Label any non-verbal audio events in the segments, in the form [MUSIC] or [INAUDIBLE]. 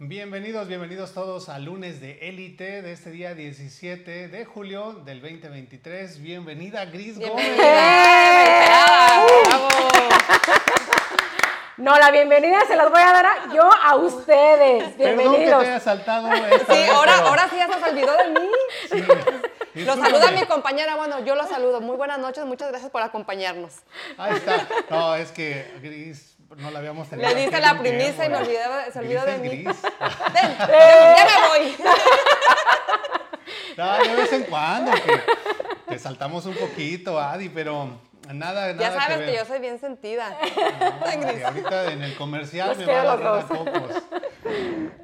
Bienvenidos, bienvenidos todos al lunes de élite de este día 17 de julio del 2023. Bienvenida Gris Gómez. [LAUGHS] No, la bienvenida se las voy a dar a- yo a ustedes. Perdón que Bienvenidos. te haya saltado esta Sí, vez, ahora, pero- ahora sí ya se olvidó de mí. sí. Lo saluda mi compañera, bueno, yo lo saludo. Muy buenas noches, muchas gracias por acompañarnos. Ahí está. No, es que Gris no la habíamos tenido. Le en la primicia y me olvidaba- se olvidó de mí. Gris. [LAUGHS] Ven, ya, [LAUGHS] ya me voy. No, [LAUGHS] de vez en cuando que te saltamos un poquito, Adi, pero nada, nada Ya sabes que yo soy bien sentida. No, que [LAUGHS] ahorita en el comercial Los me va a agarrar a dos. cocos.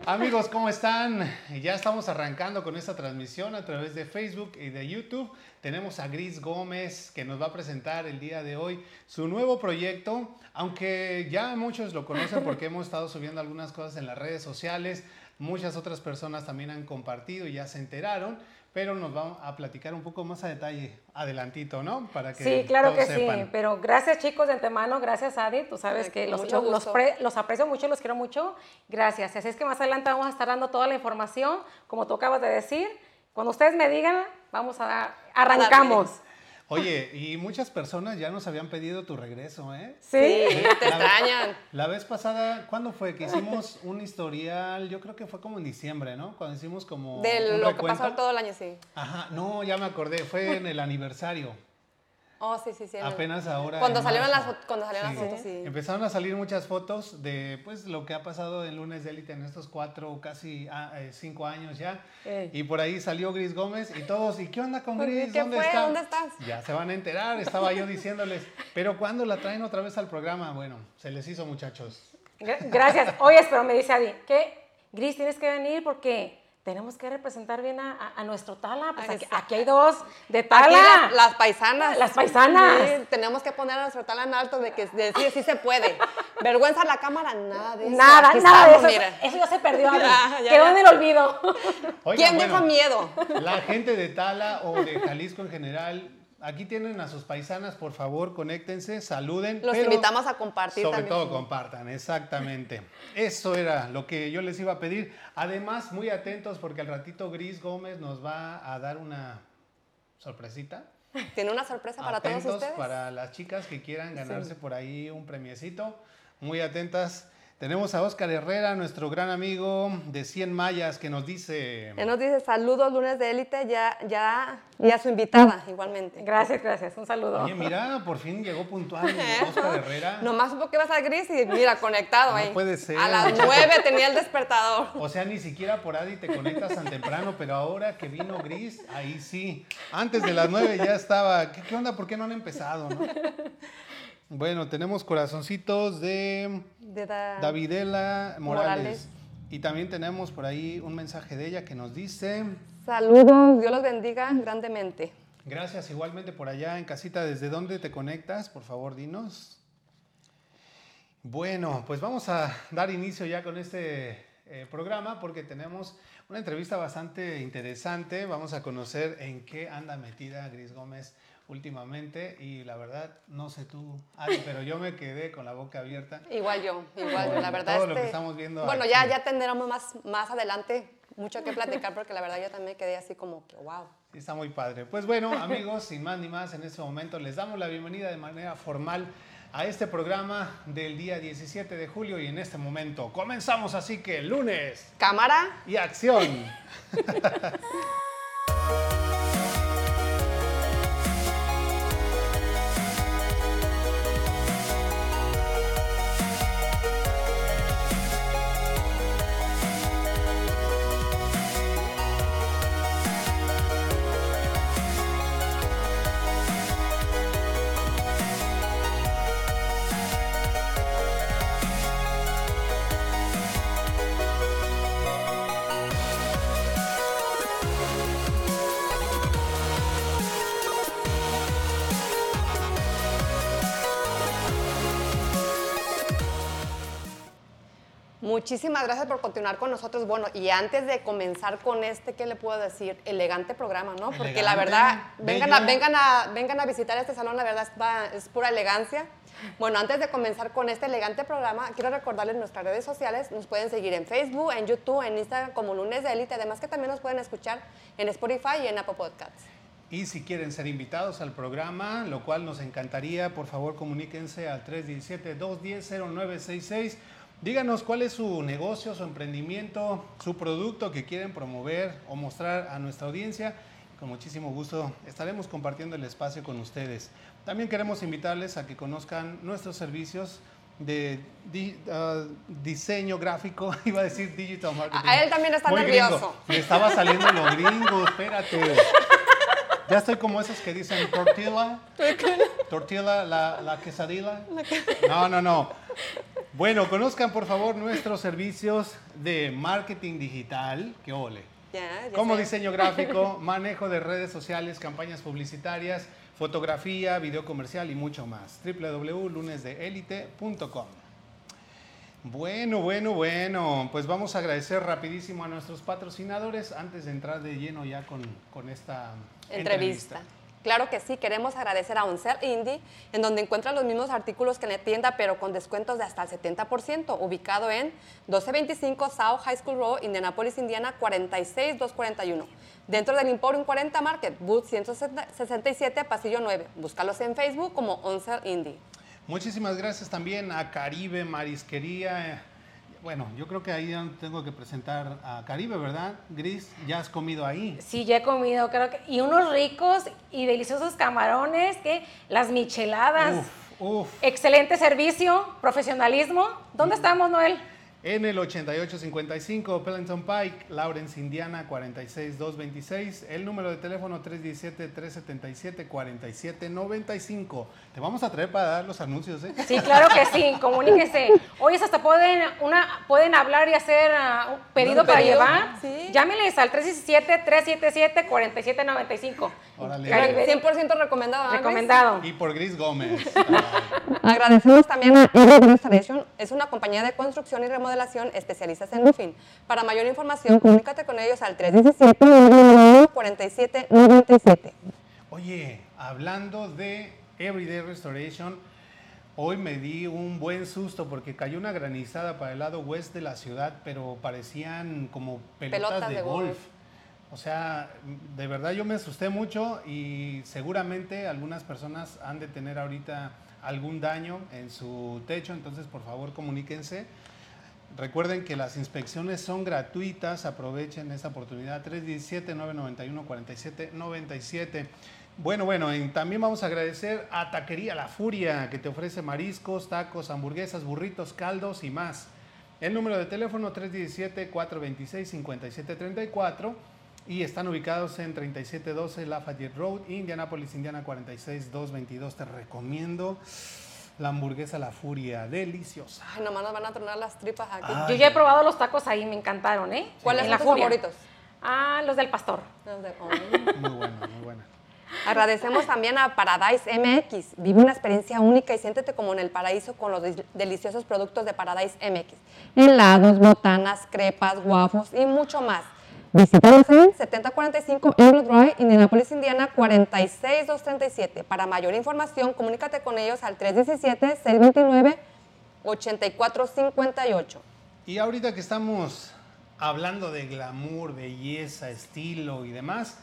Amigos, ¿cómo están? Ya estamos arrancando con esta transmisión a través de Facebook y de YouTube. Tenemos a Gris Gómez que nos va a presentar el día de hoy su nuevo proyecto, aunque ya muchos lo conocen porque hemos estado subiendo algunas cosas en las redes sociales. Muchas otras personas también han compartido y ya se enteraron, pero nos vamos a platicar un poco más a detalle adelantito, ¿no? Para que Sí, claro todos que sepan. sí, pero gracias chicos de antemano, gracias Adi, tú sabes que los, pre- los aprecio mucho, los quiero mucho, gracias. Así es que más adelante vamos a estar dando toda la información, como tú acabas de decir. Cuando ustedes me digan, vamos a arrancamos. Oye, y muchas personas ya nos habían pedido tu regreso, ¿eh? Sí. Sí, te extrañan. La vez pasada, ¿cuándo fue? Que hicimos un historial, yo creo que fue como en diciembre, ¿no? Cuando hicimos como De un lo que pasó todo el año, sí. Ajá, no, ya me acordé, fue en el aniversario. Oh, sí, sí, sí. Apenas ahora. Cuando salieron marzo. las cuando salieron las fotos, sí. Empezaron a salir muchas fotos de pues lo que ha pasado en Lunes de Élite en estos cuatro, casi ah, eh, cinco años ya. Ey. Y por ahí salió Gris Gómez y todos, ¿y qué onda con Gris? ¿Qué ¿Dónde fue? está? ¿Dónde estás? Ya se van a enterar, estaba yo diciéndoles. Pero ¿cuándo la traen otra vez al programa? Bueno, se les hizo muchachos. Gra- Gracias. Oye, pero me dice Adi, que Gris, tienes que venir porque tenemos que representar bien a, a- a nuestro Tala. Pues aquí, hay dos de Aquí Tala. las, las paisanas. Las paisanas. Sí, tenemos que poner a nuestro tala en alto de que de decir sí se puede. Vergüenza a la cámara, nada de eso. Nada, Aquí nada de eso. mira. Eso ya se perdió. [LAUGHS] Ya, ya, Quedó ya. en el olvido. Oigan, ¿Quién bueno, dijo miedo? La gente de Tala o de Jalisco en general, aquí tienen a sus paisanas, por favor, conéctense, saluden. Los pero invitamos a compartir Sobre también. todo compartan, exactamente. Eso era lo que yo les iba a pedir. Además, muy atentos porque al ratito Gris Gómez nos va a dar una sorpresita. [LAUGHS] Tiene una sorpresa para atentos todos ustedes. para las chicas que quieran ganarse por ahí un premiecito. Muy atentas. Tenemos a Oscar Herrera, nuestro gran amigo de 100 Mayas, que nos dice... Él nos dice saludos lunes de élite, ya, ya, y a su invitada igualmente. Gracias, gracias. Un saludo. Oye, mira, por fin llegó puntual [LAUGHS] Oscar Herrera. Nomás supo que iba a gris y mira, conectado No ahí. puede ser. A las nueve tenía el despertador. O sea, ni siquiera por Adi te conectas tan temprano, pero ahora que vino Gris, ahí sí. Antes de las nueve ya estaba. ¿Qué, qué onda? ¿Por qué no han empezado? no? [LAUGHS] Bueno, tenemos corazoncitos de De da- Davidela Morales. Morales. Y también tenemos por ahí un mensaje de ella que nos dice, Saludos, Dios los bendiga grandemente. gracias igualmente por allá en casita, ¿desde dónde te conectas? Por favor, dinos. Bueno, pues vamos a dar inicio ya con este eh, programa porque tenemos una entrevista bastante interesante. Vamos a conocer en qué anda metida Gris Gómez últimamente y la verdad, no sé tú, Ari, pero yo me quedé con la boca abierta. Igual yo, igual yo, la verdad. Todo lo que este- estamos viendo Bueno, aquí. ya, ya tendremos más, más adelante mucho que platicar porque la verdad yo también quedé así como que wow. Sí, Está muy padre. Pues bueno, amigos, sin más ni más, en este momento les damos la bienvenida de manera formal a este programa del día 17 de julio y en este momento comenzamos así que lunes Cámara, y acción. [LAUGHS] muchísimas gracias por continuar con nosotros. Bueno, y antes de comenzar con este, ¿qué le puedo decir? Elegante programa, ¿no? Porque la verdad, vengan a, vengan, a, vengan a visitar este salón, la verdad es pura elegancia. Bueno, antes de comenzar con este elegante programa, quiero recordarles nuestras redes sociales. Nos pueden seguir en Facebook, en YouTube, en Instagram como Lunes de Élite. Además que también nos pueden escuchar en Spotify y en Apple Podcasts. Y si quieren ser invitados al programa, lo cual nos encantaría, por favor comuníquense al 317-210-0966. Díganos cuál es su negocio, su emprendimiento, su producto que quieren promover o mostrar a nuestra audiencia. Con muchísimo gusto estaremos compartiendo el espacio con ustedes. También queremos invitarles a que conozcan nuestros servicios de di- ah, diseño gráfico, [LAUGHS] iba a decir digital marketing. A él también está Muy nervioso. gringo. Me estaba saliendo lo gringo, espérate. Ya estoy como esos que dicen tortilla. [LAUGHS] Tortilla, la, la quesadilla. No, no, no. Bueno, conozcan por favor nuestros servicios de marketing digital. Que ole. Ya, ya Como sé. diseño gráfico, [LAUGHS] manejo de redes sociales, campañas publicitarias, fotografía, video comercial y mucho más. www.lunesdeelite.com. Bueno, bueno, bueno. Pues vamos a agradecer rapidísimo a nuestros patrocinadores antes de entrar de lleno ya con, con esta entrevista. Claro que sí, queremos agradecer a Oncel Indie, en donde encuentran los mismos artículos que en la tienda, pero con descuentos de hasta el 70%, ubicado en 1225 South High School Road, Indianapolis, Indiana, 46241. Dentro del Emporium 40 Market, Booth 167, Pasillo 9. Búscalos en Facebook como Oncel Indie. Muchísimas gracias también a Caribe Marisquería. Bueno, yo creo que ahí tengo que presentar a Caribe, ¿verdad? Gris, ya has comido ahí. Sí, ya he comido, creo que. Y unos ricos y deliciosos camarones, que las micheladas. Uf, uf. Excelente servicio, profesionalismo. ¿Dónde estamos, Noel? En el 8855 Pellington Pike, Lawrence, Indiana 46226. El número de teléfono 317-377-4795. Te vamos a traer para dar los anuncios, ¿eh? Sí, claro que sí, [LAUGHS] comuníquese. Hoy hasta pueden, una, pueden hablar y hacer ah, un pedido Un para pedido, llevar. sí. Llámenles al 317-377-4795. Órale. Caribe, 100% recomendado. recomendado. Y por Gris Gómez. [LAUGHS] Agradecemos también a Ever Restoration. Es una compañía de construcción y remodelación especialistas en roofing. Para mayor información, comunícate con ellos al 317-4797. Oye, hablando de Everyday Restoration, hoy me di un buen susto porque cayó una granizada para el lado oeste de la ciudad, pero parecían como pelotas, Pelotas de, de golf. golf. O sea, de verdad yo me asusté mucho y seguramente algunas personas han de tener ahorita algún daño en su techo, entonces por favor comuníquense. Recuerden que las inspecciones son gratuitas, aprovechen esta oportunidad 317-991-4797. Bueno, bueno, también vamos a agradecer a Taquería La Furia, que te ofrece mariscos, tacos, hamburguesas, burritos, caldos y más. El número de teléfono 317-426-5734 y están ubicados en 3712 Lafayette Road, Indianapolis, Indiana 46222. Te recomiendo la hamburguesa La Furia, deliciosa. Ay, nomás nos van a tronar las tripas aquí. Yo ya he probado los tacos ahí, me encantaron, ¿eh? ¿Cuáles En son la tus Furia. favoritos? Ah, los del pastor. Los de- oh. Muy buena, muy buena. Agradecemos también a Paradise MX. Vive una experiencia única y siéntete como en el paraíso con los del- deliciosos productos de Paradise MX. Helados, botanas, crepas, guafos y mucho más. Visítanos en 7045 Euro Drive, Indianapolis, Indiana 46237. Para mayor información, comunícate con ellos al 317-629-8458. Y ahorita que estamos hablando de glamour, belleza, estilo y demás,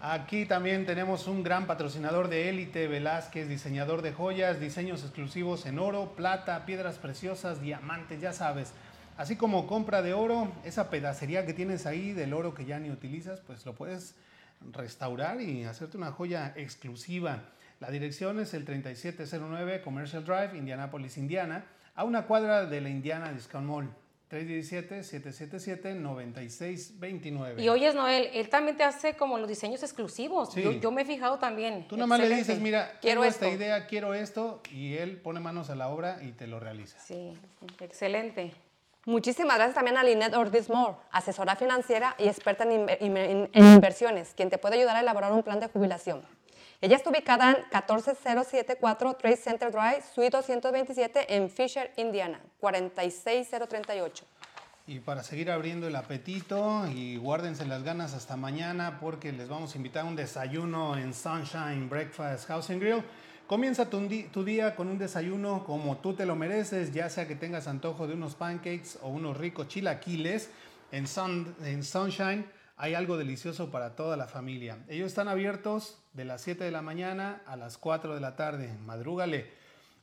aquí también tenemos un gran patrocinador de élite, Velázquez, diseñador de joyas, diseños exclusivos en oro, plata, piedras preciosas, diamantes, ya sabes. Así como compra de oro, esa pedacería que tienes ahí del oro que ya ni utilizas, pues lo puedes restaurar y hacerte una joya exclusiva. La dirección es el 3709 Commercial Drive, Indianapolis, Indiana, a una cuadra de la Indiana Discount Mall. 317-777-9629. Y oyes, Noel, él también te hace como los diseños exclusivos. Sí. Yo, yo me he fijado también. Tú nada más le Excelente. dices, mira, Quiero esta idea, quiero esto, y él pone manos a la obra y te lo realiza. Sí, excelente. Muchísimas gracias también a Lynette Ortiz Moore, asesora financiera y experta en, en- en inversiones, quien te puede ayudar a elaborar un plan de jubilación. Ella está ubicada en 14074 Trade Center Drive, Suite 227 en Fisher, Indiana, 46038. Y para seguir abriendo el apetito y guárdense las ganas hasta mañana porque les vamos a invitar a un desayuno en Sunshine Breakfast House and Grill Comienza tu, día con un desayuno como tú te lo mereces, ya sea que tengas antojo de unos pancakes o unos ricos chilaquiles. En, Sun- en Sunshine hay algo delicioso para toda la familia. Ellos están abiertos de las 7 de la mañana a las 4 de la tarde. Madrúgale.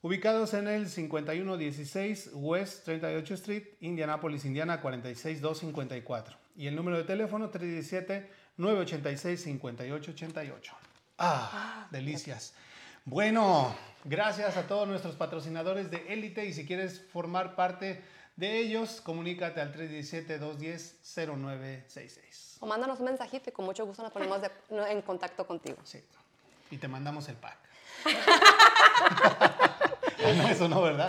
Ubicados en el 5116 West 38 Street, Indianapolis, Indiana 46254. Y el número de teléfono 317-986-5888. Ah, delicias. Bueno, gracias a todos nuestros patrocinadores de Élite y si quieres formar parte de ellos, comunícate al 317-210-0966. O mándanos un mensajito y con mucho gusto nos ponemos de- en contacto contigo. Sí. Y te mandamos el pack. [LAUGHS] no, eso no, ¿verdad?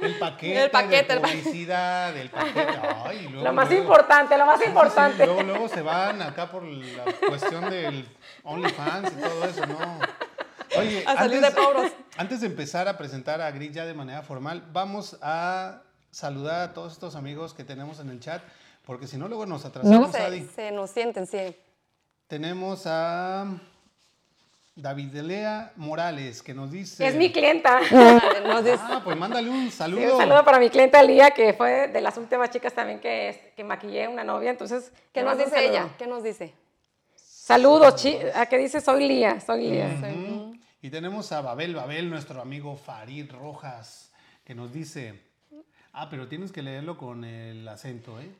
El paquete, El paquete, de el publicidad, el paquete. Ay, luego, Lo más luego- importante, lo más Sí, sí, importante. luego, luego se van acá por la cuestión del OnlyFans y todo eso, ¿no? Oye, A salir de pobres. antes de empezar a presentar a Gris ya de manera formal, vamos a saludar a todos estos amigos que tenemos en el chat, porque si no, luego nos atrasamos, se, Adi. se nos sienten, sí. Tenemos a David Lea Morales, que nos dice... Es mi clienta. [LAUGHS] Ah, pues mándale un Sí, saludo. un saludo para mi clienta Lía, que fue de las últimas chicas también que, que maquillé una novia. Entonces, ¿Qué nos dice ella? ¿Qué nos dice? Saludos, chi ¿A qué dice? Soy Lía, soy Lía. Ujú. Y tenemos a Babel Babel, nuestro amigo Farid Rojas, que nos dice... Ah, pero tienes que leerlo con el acento, ¿eh?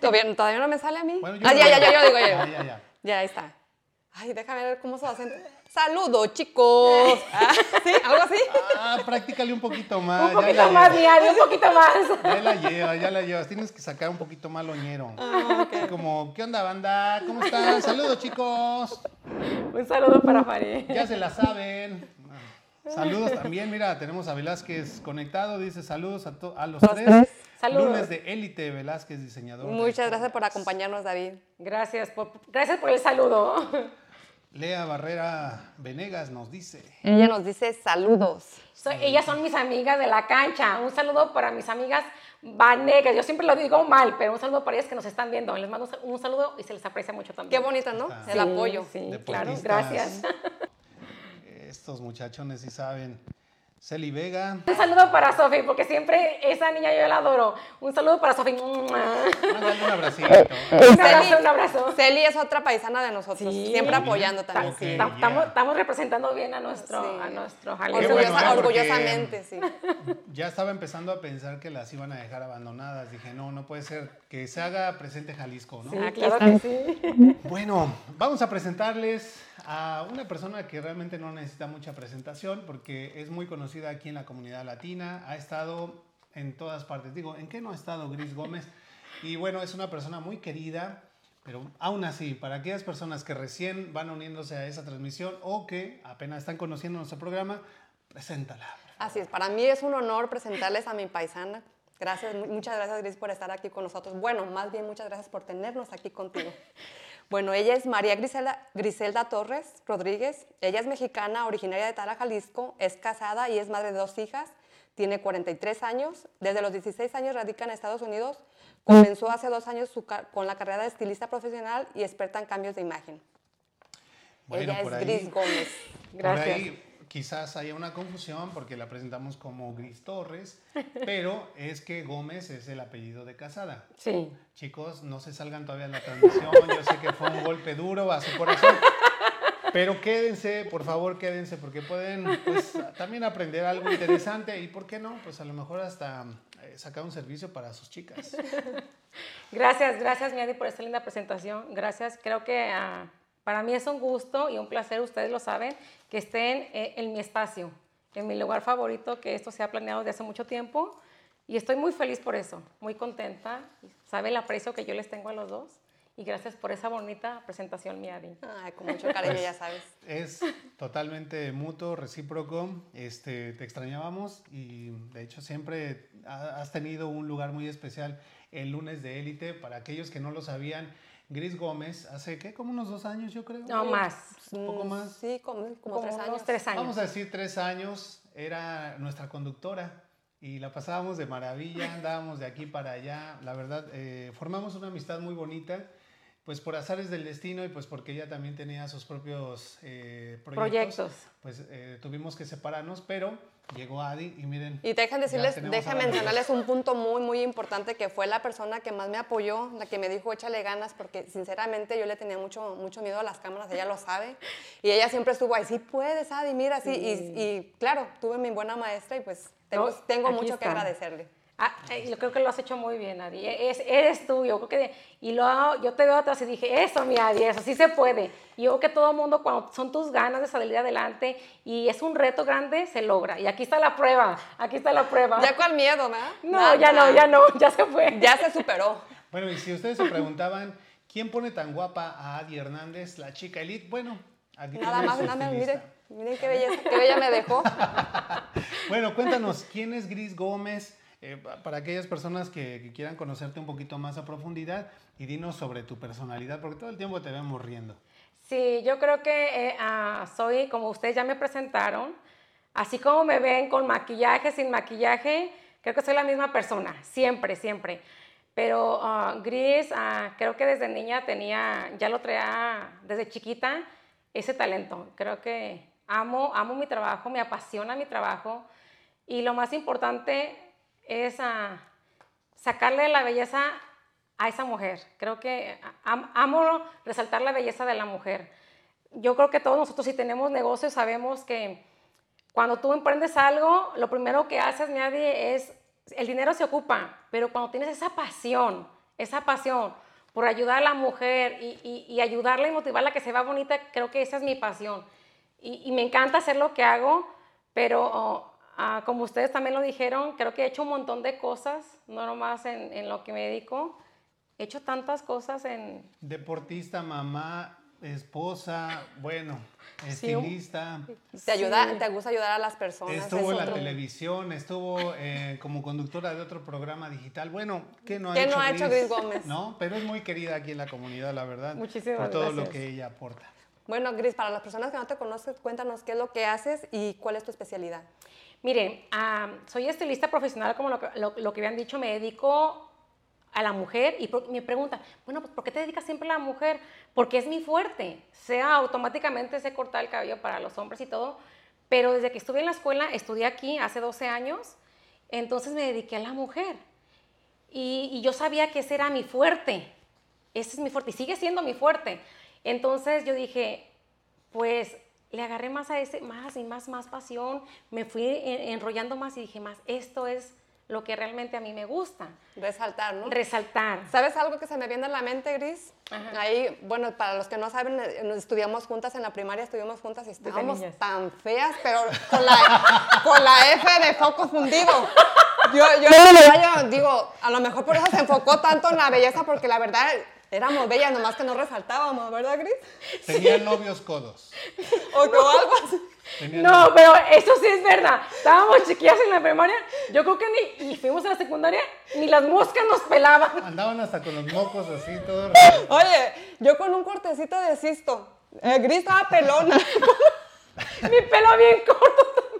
¿Todavía, todavía no me sale a mí? Bueno, yo ah, ya, ya, ya, yo digo, [LAUGHS] ya. Ya, ya, ya. Ya, ahí está. Ay, déjame ver cómo se acento. Saludos, chicos. [LAUGHS] Ah, ¿Sí? ¿Algo así? Ah, practícale un poquito más. Un poquito más, Ari, un poquito más. [LAUGHS] Ya la llevas, ya la llevas. Tienes que sacar un poquito más loñero. Ah, Así Como, ¿qué onda, banda? ¿Cómo están? Saludos, chicos. Un saludo para Fari. Ya se la saben. Saludos también, mira, tenemos a Velázquez conectado, dice saludos a, to- a los Los tres. tres. Saludos. Lunes de élite, Velázquez, diseñador. Muchas gracias por acompañarnos, David. Gracias por, gracias por el saludo. [LAUGHS] Lea Barrera Venegas nos dice. Ella nos dice saludos. Soy- ellas son mis amigas de la cancha. Un saludo para mis amigas vanegas. Yo siempre lo digo mal, pero un saludo para ellas que nos están viendo. Les mando un sal- un saludo y se les aprecia mucho Qué también. bonito, ¿no? Ah. El Sí, apoyo. Sí, claro. Gracias. [LAUGHS] Estos muchachones sí saben. Celi Vega. Un saludo para Sofi, porque siempre esa niña yo la adoro. Un saludo para Sofi. Un Mándale un abracito. abrazo, un abrazo. Celi es otra paisana de nosotros, Sí. siempre apoyando también. Sí. Estamos, representando bien a nuestro, Sí. a nuestro bueno, ¿eh? Orgullosamente, sí. Ya estaba empezando a pensar que las iban a dejar abandonadas. Dije, no, no puede ser que se haga presente Jalisco, ¿no? Sí, claro que sí. [LAUGHS] Bueno, vamos a presentarles a una persona que realmente no necesita mucha presentación porque es muy conocida aquí en la comunidad latina, ha estado en todas partes. Digo, ¿en qué no ha estado Gris Gómez? Y bueno, es una persona muy querida, pero aún así, para aquellas personas que recién van uniéndose a esa transmisión o que apenas están conociendo nuestro programa, preséntala. Así es, para mí es un honor presentarles a mi paisana. Gracias, mu- muchas gracias Gris por estar aquí con nosotros. Bueno, más bien muchas gracias por tenernos aquí contigo. [LAUGHS] Bueno, ella es María Griselda, Griselda Torres Rodríguez. Ella es mexicana, originaria de Tala, Jalisco. Es casada y es madre de dos hijas. Tiene 43 años. Desde los 16 años radica en Estados Unidos. Comenzó hace dos años su con la carrera de estilista profesional y experta en cambios de imagen. Bueno, ella es ahí- Gris Gómez. Gracias. Por ahí quizás haya una confusión porque la presentamos como Gris Torres, [LAUGHS] pero es que Gómez es el apellido de casada. Sí. Chicos, no se salgan todavía de la transmisión. Yo sé que fue un golpe duro a su corazón. Pero quédense, por favor, quédense, porque pueden pues, también aprender algo interesante y, ¿por qué no? Pues a lo mejor hasta eh, sacar un servicio para sus chicas. [LAUGHS] Gracias, gracias, Miadi, por esta linda presentación. Gracias. Creo que ah, para mí es un gusto y un placer, ustedes lo saben, que estén eh, en mi espacio, en mi lugar favorito, que esto se ha planeado desde hace mucho tiempo. Y estoy muy feliz por eso, muy contenta. Sabe el aprecio que yo les tengo a los dos. Y gracias por esa bonita presentación, Miadi. Ay, con mucho cariño, ya sabes. Es totalmente mutuo, recíproco. Este, te extrañábamos y de hecho siempre ha- has tenido un lugar muy especial el lunes de élite. Para aquellos que no lo sabían, Gris Gómez, hace ¿qué? Como unos dos años, yo creo. No más. Un poco Mm, más. Sí, como, como, Como tres unos años. tres años. Vamos a decir tres años, era nuestra conductora y la pasábamos de maravilla, andábamos de aquí para allá, la verdad, eh, formamos una amistad muy bonita pues por azares del destino y pues porque ella también tenía sus propios eh, proyectos, Proyectos. pues eh, tuvimos que separarnos, pero llegó Adi y miren. Y dejen decirles, dejen mencionarles un punto muy, muy importante que fue la persona que más me apoyó, la que me dijo échale ganas, porque sinceramente yo le tenía mucho, mucho miedo a las cámaras, ella lo sabe. Y ella siempre estuvo ahí, sí puedes, Adi, mira, sí. Y, y claro, tuve mi buena maestra y pues tengo, No, tengo mucho que está. agradecerle. Ah, eh, yo creo que lo has hecho muy bien, Adi. E- Es, eres tú, yo creo que... Y lo, yo te veo atrás y dije, eso, mi Adi, eso sí se puede. Y yo creo que todo el mundo, cuando son tus ganas de salir adelante y es un reto grande, se logra. Y aquí está la prueba, aquí está la prueba. Ya con miedo, ¿verdad? no, Nada. ya no, ya no, ya se fue. Ya se superó. Bueno, y si ustedes se preguntaban, ¿quién pone tan guapa a Adi Hernández, la chica elite? Bueno, aquí Nada más, nada más, miren, miren qué belleza, qué bella me dejó. [LAUGHS] Bueno, cuéntanos, ¿quién es Gris Gómez? Eh, pa- para aquellas personas que, que quieran conocerte un poquito más a profundidad y dinos sobre tu personalidad, porque todo el tiempo te vemos riendo. Sí, yo creo que eh, ah, soy, como ustedes ya me presentaron, así como me ven con maquillaje, sin maquillaje, creo que soy la misma persona, siempre, siempre. Pero ah, Gris, ah, creo que desde niña tenía, ya lo traía desde chiquita, ese talento. Creo que amo, amo mi trabajo, me apasiona mi trabajo y lo más importante es ah, sacarle la belleza a esa mujer. Creo que am- amo resaltar la belleza de la mujer. Yo creo que todos nosotros si tenemos negocios sabemos que cuando tú emprendes algo, lo primero que haces, nadie es, el dinero se ocupa, pero cuando tienes esa pasión, esa pasión por ayudar a la mujer y, y- ayudarla y motivarla a que se vea bonita, creo que esa es mi pasión. Y, y me encanta hacer lo que hago, pero oh, ah, como ustedes también lo dijeron, creo que he hecho un montón de cosas, no nomás en, en lo que me dedico. He hecho tantas cosas en... Deportista, mamá, esposa, bueno, [LAUGHS] Sí, estilista. Te ayuda, Sí. te gusta ayudar a las personas. Estuvo en la otro- televisión, estuvo eh, como conductora de otro programa digital. Bueno, ¿qué no ha ¿Qué hecho no ha hecho Gris Gómez? [LAUGHS] No, pero es muy querida aquí en la comunidad, la verdad. Muchísimas Por todo lo gracias. que ella aporta. Bueno, Gris, para las personas que no te conocen, cuéntanos qué es lo que haces y cuál es tu especialidad. Miren, soy estilista profesional, como lo que, lo, lo habían dicho, me dedico a la mujer y me preguntan, bueno, pues ¿por qué te dedicas siempre a la mujer? Porque es mi fuerte, sea automáticamente sé cortar el cabello para los hombres y todo, pero desde que estuve en la escuela, estudié aquí hace 12 años, entonces me dediqué a la mujer y, y yo sabía que ese era mi fuerte, ese es mi fuerte y sigue siendo mi fuerte. Entonces yo dije, pues le agarré más a ese, más y más, más pasión, me fui en- enrollando más y dije más, esto es lo que realmente a mí me gusta, Resaltar, ¿no? resaltar. ¿Sabes algo que se me viene a la mente, Gris? Ajá. Ahí, bueno, para los que no saben, eh, estudiamos juntas en la primaria, estuvimos juntas y estábamos tan feas, pero con la, con la F de foco fundido. Yo, yo, yo digo, a lo mejor por eso se enfocó tanto en la belleza, porque la verdad éramos bellas, nomás que no resaltábamos, ¿verdad, Gris? Tenían novios codos. [LAUGHS] O, o algo así. Tenían No, pero eso sí es verdad. Estábamos chiquillas en la primaria, yo creo que ni, y fuimos a la secundaria, ni las moscas nos pelaban. Andaban hasta con los mocos así, todo. [LAUGHS] Oye, yo con un cortecito de cisto. Eh, Gris estaba pelona. [LAUGHS] Mi pelo bien corto.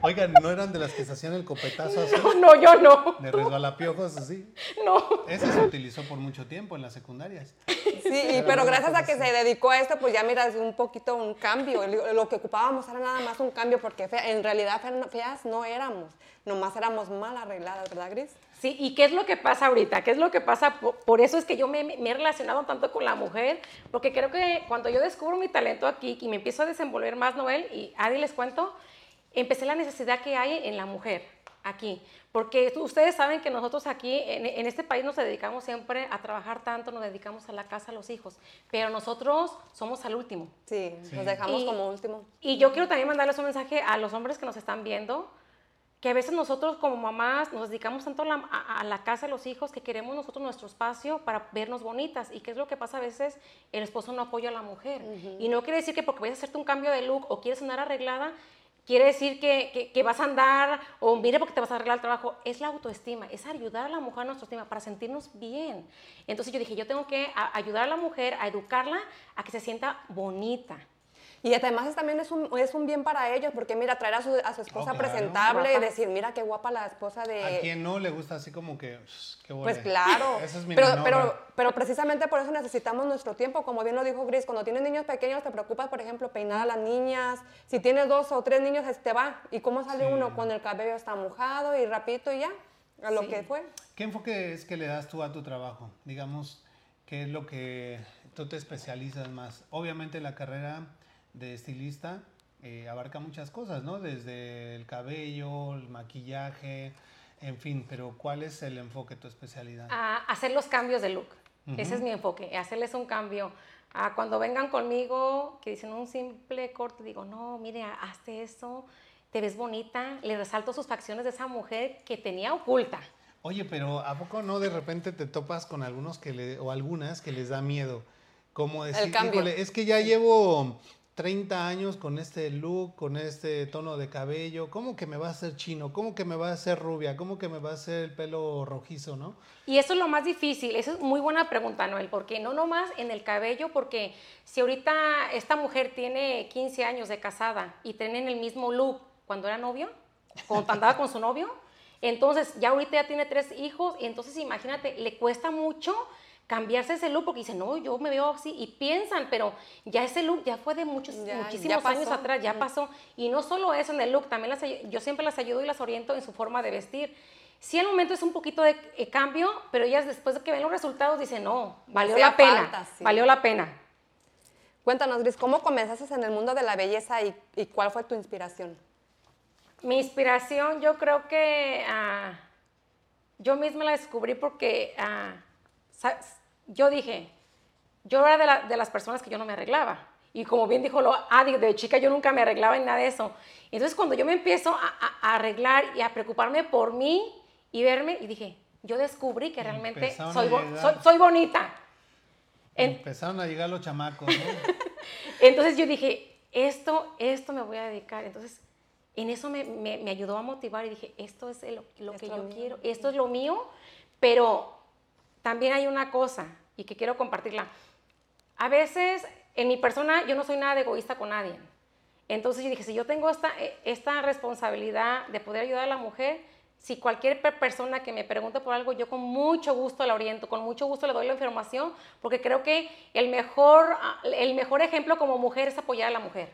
Oigan, ¿no eran de las que se hacían el copetazo así? [LAUGHS] No, yo no. De resbalapiojos así. No. Ese se utilizó por mucho tiempo en las secundarias. Sí, pero gracias a que se dedicó a esto, pues ya miras un poquito un cambio. Lo que ocupábamos era nada más un cambio, porque fe- en realidad fe- feas no éramos, nomás éramos mal arregladas, ¿verdad, Gris? Sí, ¿y qué es lo que pasa ahorita? ¿Qué es lo que pasa? Por, por eso es que yo me, me he relacionado tanto con la mujer, porque creo que cuando yo descubro mi talento aquí y me empiezo a desenvolver más, Noel, y Adi les cuento, empecé la necesidad que hay en la mujer aquí. Porque ustedes saben que nosotros aquí, en, en este país, nos dedicamos siempre a trabajar tanto, nos dedicamos a la casa, a los hijos, pero nosotros somos al último. Sí, Sí. nos dejamos Y- como último. Y yo quiero también mandarles un mensaje a los hombres que nos están viendo, que a veces nosotros como mamás nos dedicamos tanto a la, a- a la casa, a los hijos, que queremos nosotros nuestro espacio para vernos bonitas. ¿Y qué es lo que pasa a veces? El esposo no apoya a la mujer. Y no quiere decir que porque vayas a hacerte un cambio de look o quieres andar arreglada, quiere decir que, que- que vas a andar o mire porque te vas a arreglar el trabajo. Es la autoestima, es ayudar a la mujer a nuestra estima para sentirnos bien. Entonces yo dije, yo tengo que ayudar a la mujer a educarla a que se sienta bonita. Y además también es un, es un bien para ellos, porque mira, traer a su, a su esposa Oh, claro. presentable y Guapa. decir, mira qué guapa la esposa de... ¿A quién no le gusta así como que, "Shh, qué Pues huele"? claro, [LAUGHS] Esa es mi pero, pero, pero precisamente por eso necesitamos nuestro tiempo, como bien lo dijo Gris, cuando tienes niños pequeños te preocupas, por ejemplo, peinar a las niñas, si tienes dos o tres niños te va, ¿y cómo sale Sí. uno? Con el cabello está mojado y rapidito y ya, a lo Sí. que fue. ¿Qué enfoque es que le das tú a tu trabajo? Digamos, ¿qué es lo que tú te especializas más? Obviamente la carrera de estilista eh, abarca muchas cosas, ¿no? Desde el cabello, el maquillaje, en fin, pero ¿cuál es el enfoque, tu especialidad? a hacer los cambios de look. Ese es mi enfoque, hacerles un cambio. Ah, cuando vengan conmigo, que dicen un simple corte, digo, no, mire, hazte eso, te ves bonita, le resalto sus facciones de esa mujer que tenía oculta. Oye, pero ¿a poco no de repente te topas con algunos que le, o algunas que les da miedo? Como decir, cambio. "Híjole, es que ya llevo 30 años con este look, con este tono de cabello, ¿cómo que me va a hacer chino? ¿Cómo que me va a hacer rubia? ¿Cómo que me va a hacer el pelo rojizo, no? Y eso es lo más difícil, esa es muy buena pregunta, Noel, porque no nomás en el cabello, porque si ahorita esta mujer tiene 15 años de casada y tienen el mismo look cuando era novio, cuando andaba con su novio, entonces ya ahorita ya tiene tres hijos y entonces imagínate, le cuesta mucho cambiarse ese look porque dice, no, yo me veo así y piensan, pero ya ese look ya fue de muchos, Ya, muchísimos ya años atrás, ya pasó. Y no solo eso en el look, también las, yo siempre las ayudo y las oriento en su forma de vestir. Sí, al momento es un poquito de eh, cambio, pero ellas después de que ven los resultados dicen, no, valió la pena, falta, sí. valió la pena. Cuéntanos, Gris, ¿cómo comenzaste en el mundo de la belleza y, y cuál fue tu inspiración? Mi inspiración yo creo que ah, yo misma la descubrí porque ah, yo dije, yo era de, la- de las personas que yo no me arreglaba. Y como bien dijo lo Adi, de chica yo nunca me arreglaba en nada de eso. Entonces cuando yo me empiezo a, a- a arreglar y a preocuparme por mí y verme, y dije, yo descubrí que realmente soy, a bo- llegar. soy, soy bonita. En- Empezaron a llegar los chamacos, ¿no? [LAUGHS] Entonces yo dije, esto, esto me voy a dedicar. Entonces, en eso me, me- me ayudó a motivar y dije, esto es lo, lo que yo mío. quiero, esto es lo mío, pero también hay una cosa y que quiero compartirla. A veces en mi persona yo no soy nada de egoísta con nadie. Entonces yo dije, si yo tengo esta, eh, esta responsabilidad de poder ayudar a la mujer, si cualquier per- persona que me pregunte por algo, yo con mucho gusto la oriento, con mucho gusto le doy la información, porque creo que el mejor, ah, el mejor ejemplo como mujer es apoyar a la mujer,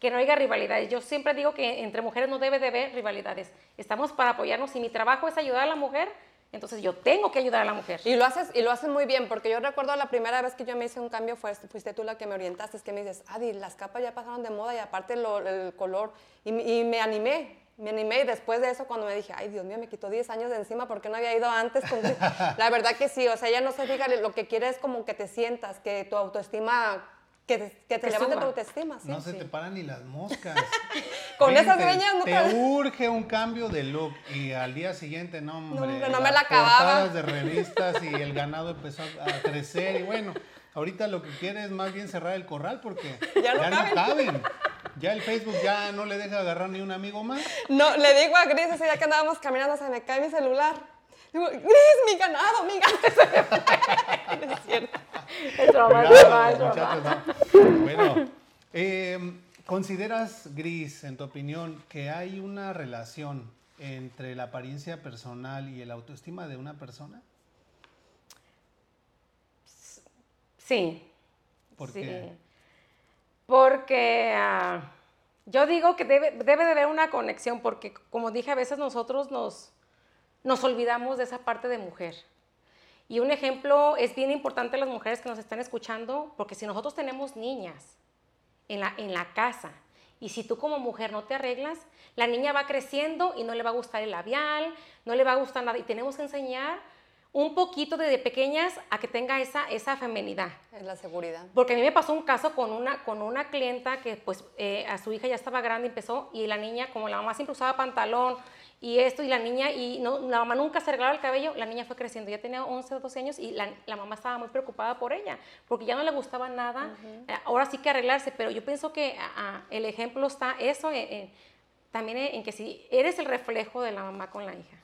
que no haya rivalidades. Yo siempre digo que entre mujeres no debe de haber rivalidades. Estamos para apoyarnos. Si mi trabajo es ayudar a la mujer, entonces yo tengo que ayudar a la mujer. Y lo haces y lo haces muy bien, porque yo recuerdo la primera vez que yo me hice un cambio, fue, fuiste tú la que me orientaste, es que me dices, Adi, las capas ya pasaron de moda y aparte lo- el color, y, me- y me animé, me animé y después de eso cuando me dije, ay Dios mío, me quitó 10 años de encima porque no había ido antes. [LAUGHS] con- la verdad que sí, o sea, ella no se fija, lo que quiere es como que te sientas, que tu autoestima, que, te- que te Que levante tu autoestima. ¿sí? No se te paran ni las moscas. [LAUGHS] Con esas greñas no te te- urge un cambio de look y al día siguiente no, hombre, hombre, no me la acababa. de revistas y el ganado empezó a, crecer y bueno, ahorita lo que quiere es más bien cerrar el corral porque [LAUGHS] Ya no caben. caben. Ya el Facebook ya no le deja agarrar ni un amigo más. No, le digo a Gris ese día que andábamos caminando, se me cae mi celular. Digo, Gris, mi ganado, mi ganado. [LAUGHS] No es cierto. Es broma, es broma, es broma. muchachos, no. Bueno, eh, ¿consideras, Gris, en tu opinión, que hay una relación entre la apariencia personal y el autoestima de una persona? Sí. ¿Por sí. qué? Porque ah, yo digo que debe, debe de haber una conexión, porque como dije, a veces nosotros nos, nos olvidamos de esa parte de mujer. Y un ejemplo es bien importante las mujeres que nos están escuchando, porque si nosotros tenemos niñas en la, en la casa, y si tú como mujer no te arreglas, la niña va creciendo y no le va a gustar el labial, no le va a gustar nada. Y tenemos que enseñar un poquito desde pequeñas a que tenga esa, esa femenidad. Es la seguridad. Porque a mí me pasó un caso con una, con una clienta que pues eh, a su hija ya estaba grande empezó y la niña, como la mamá siempre usaba pantalón y esto y la niña, y no, la mamá nunca se arreglaba el cabello, la niña fue creciendo, ya tenía 11 o 12 años y la, la mamá estaba muy preocupada por ella, porque ya no le gustaba nada, Eh, ahora sí que arreglarse, pero yo pienso que ah, ah, el ejemplo está eso, eh, eh, también en que si eres el reflejo de la mamá con la hija.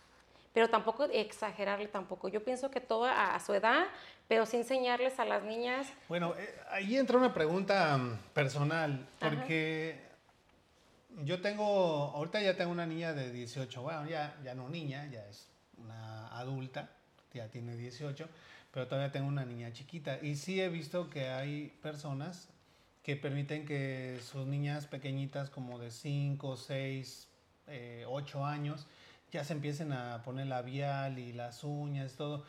pero tampoco exagerarle tampoco. Yo pienso que todo a, su edad, pero sí enseñarles a las niñas. Bueno, eh, ahí entra una pregunta mm, personal, porque yo tengo, ahorita ya tengo una niña de 18, bueno, ya, ya no niña, ya es una adulta, ya tiene 18, pero todavía tengo una niña chiquita. Y sí he visto que hay personas que permiten que sus niñas pequeñitas como de 5, 6, 8 años ya se empiecen a poner labial y las uñas, todo.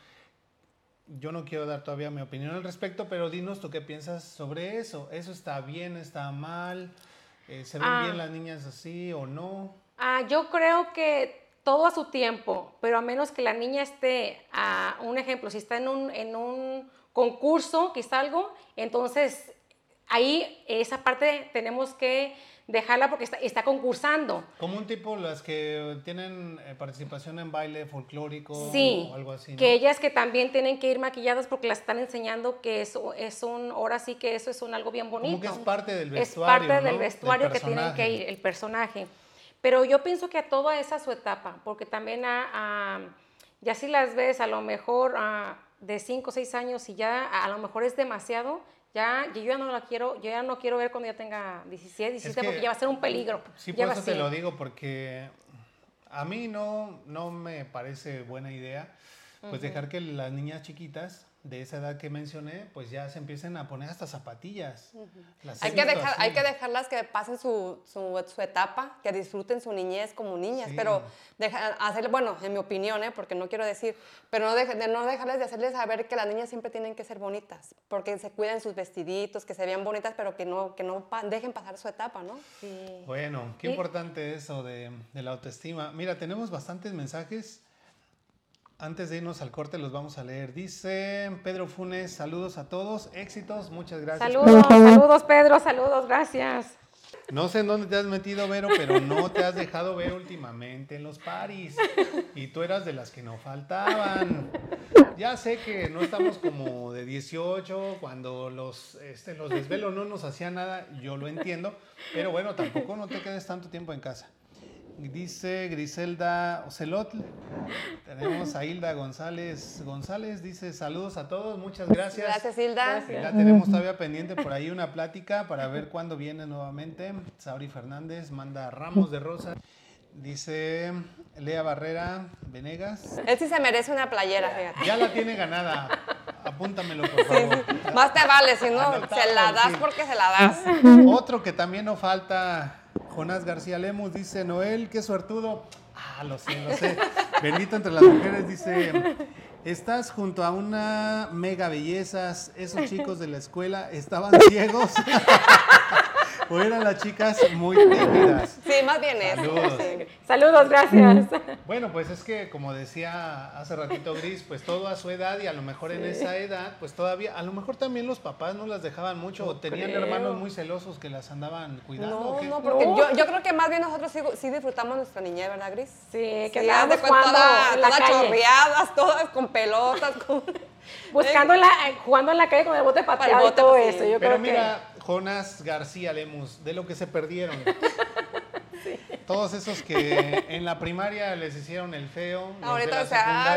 Yo no quiero dar todavía mi opinión al respecto, pero dinos tú qué piensas sobre eso. ¿Eso está bien, está mal? Eh, ¿Se ven bien ah. las niñas así o no? Ah, yo creo que todo a su tiempo, pero a menos que la niña esté, a un ejemplo, si está en un, en un concurso, quizá algo, entonces ahí esa parte tenemos que dejarla porque está, está concursando. Como un tipo las que tienen eh, participación en baile folclórico sí, o algo así. Que ellas que también tienen que ir maquilladas porque las están enseñando que eso es un, ahora sí que eso es un algo bien bonito. Como que es parte del vestuario. Es parte del vestuario que tienen que ir, el personaje. Pero yo pienso que a toda esa su etapa, porque también a, ya si las ves a lo mejor de 5 o 6 años y ya a, lo mejor es demasiado, ya yo ya no la quiero, yo ya no quiero ver cuando ya tenga 17, 17 porque ya va a ser un peligro. Sí, por eso te lo digo porque a mí no, no me parece buena idea pues dejar que las niñas chiquitas de esa edad que mencioné, pues ya se empiecen a poner hasta zapatillas. hay, que dejar, hay que dejarlas que pasen su, su, su, etapa, que disfruten su niñez como niñas, pero hacer, bueno, en mi opinión, ¿eh? porque no quiero decir, pero no, de, no dejarles de hacerles saber que las niñas siempre tienen que ser bonitas, porque se cuiden sus vestiditos, que se vean bonitas, pero que no, que no dejen pasar su etapa, ¿no? Sí. Bueno, qué importante eso de, de la autoestima. Mira, tenemos bastantes mensajes. Antes de irnos al corte los vamos a leer. Dice Pedro Funes, saludos a todos, éxitos, muchas gracias. Saludos, saludos Pedro, saludos, gracias. No sé en dónde te has metido, Vero, pero no te has dejado ver últimamente en los paris. Y tú eras de las que no faltaban. Ya sé que no estamos como de 18, cuando los, este, los desvelos no nos hacían nada, yo lo entiendo. Pero bueno, tampoco no te quedes tanto tiempo en casa. Dice Griselda Ocelotl. Tenemos a Hilda González. González dice saludos a todos, muchas gracias. Gracias, Hilda. La tenemos todavía [LAUGHS] pendiente por ahí una plática para ver cuándo viene nuevamente. Sauri Fernández manda ramos de rosa. Dice Lea Barrera Venegas. Él sí se merece una playera, fíjate. Ya la tiene ganada. Apúntamelo, por favor. Más te vale, si no, se la das porque se la das. Otro que también no falta Jonás García Lemus dice, Noel, qué suertudo. Ah, lo sé, lo sé. [LAUGHS] Bendito entre las mujeres, dice, estás junto a una mega bellezas. Esos chicos de la escuela estaban ciegos. [LAUGHS] o eran las chicas muy tímidas. Sí, más bien Saludos. Saludos, gracias. Bueno, pues es que como decía hace ratito Gris, pues todo a su edad y a lo mejor en esa edad, pues todavía, a lo mejor también los papás no las dejaban mucho o tenían hermanos muy celosos que las andaban cuidando. No, no, porque Yo, yo, creo que más bien nosotros sí, disfrutamos nuestra niñez, ¿verdad, Gris? Sí, que andábamos jugando todas chorreadas, todas con pelotas, buscando la, jugando en la calle con el bote pateado y todo eso. Yo Pero mira, Jonas García Lemus, de lo que se perdieron. [LAUGHS] Todos esos que en la primaria les hicieron el feo. Ahorita, o sea,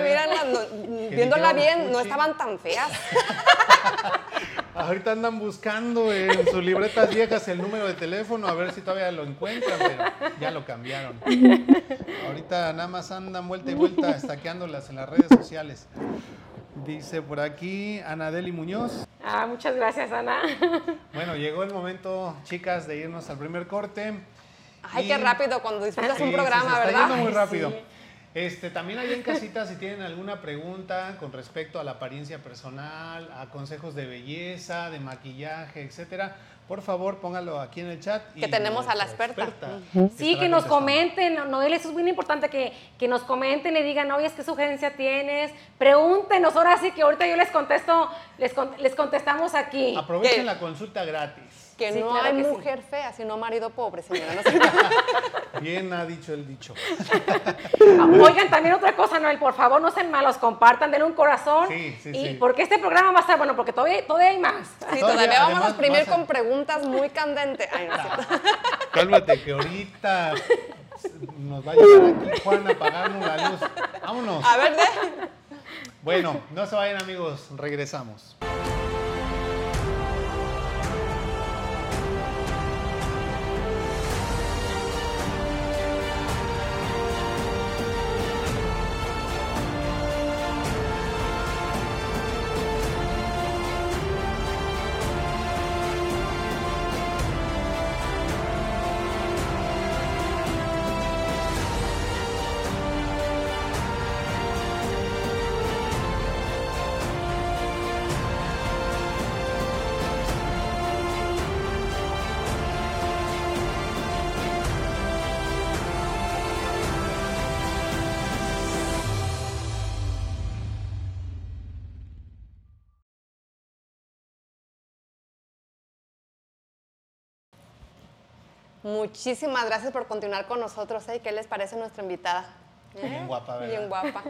viéndola bien, no estaban tan feas. [LAUGHS] Ahorita andan buscando en sus libretas viejas el número de teléfono a ver si todavía lo encuentran, pero ya lo cambiaron. Ahorita nada más andan vuelta y vuelta estaqueándolas en las redes sociales. Dice por aquí Anadeli Muñoz. Ah, muchas gracias, Ana. [LAUGHS] Bueno, llegó el momento, chicas, de irnos al primer corte. Ay, qué rápido cuando disfrutas un programa, se está ¿verdad? Yendo muy rápido. Este, también ahí en casita, si tienen alguna pregunta con respecto a la apariencia personal, a consejos de belleza, de maquillaje, etcétera, por favor póngalo aquí en el chat. que tenemos a la experta. Sí, que nos comenten, Noel, eso es muy importante, que, que nos comenten, le digan, oye, ¿qué sugerencia tienes? Pregúntenos, ahora sí que ahorita yo les contesto, les, les contestamos aquí. Aprovechen la consulta gratis. Que no hay mujer fea, sino marido pobre, señora. [LAUGHS] Bien ha dicho el dicho. [LAUGHS] Oigan, también otra cosa, Noel, por favor, no sean malos, compartan, denle un corazón. Sí, sí, y Porque este programa va a estar bueno, porque todavía, todavía hay más. Sí, todavía, vamos a exprimir con preguntas muy candentes. Ay, no [LAUGHS] Cálmate, que ahorita nos va a llegar aquí Juan a apagarnos la luz. Vámonos. A ver, de... Bueno, no se vayan amigos, regresamos. Muchísimas gracias por continuar con nosotros. ¿eh? ¿Qué les parece nuestra invitada? Bien ¿Eh? guapa, ¿verdad? Bien guapa.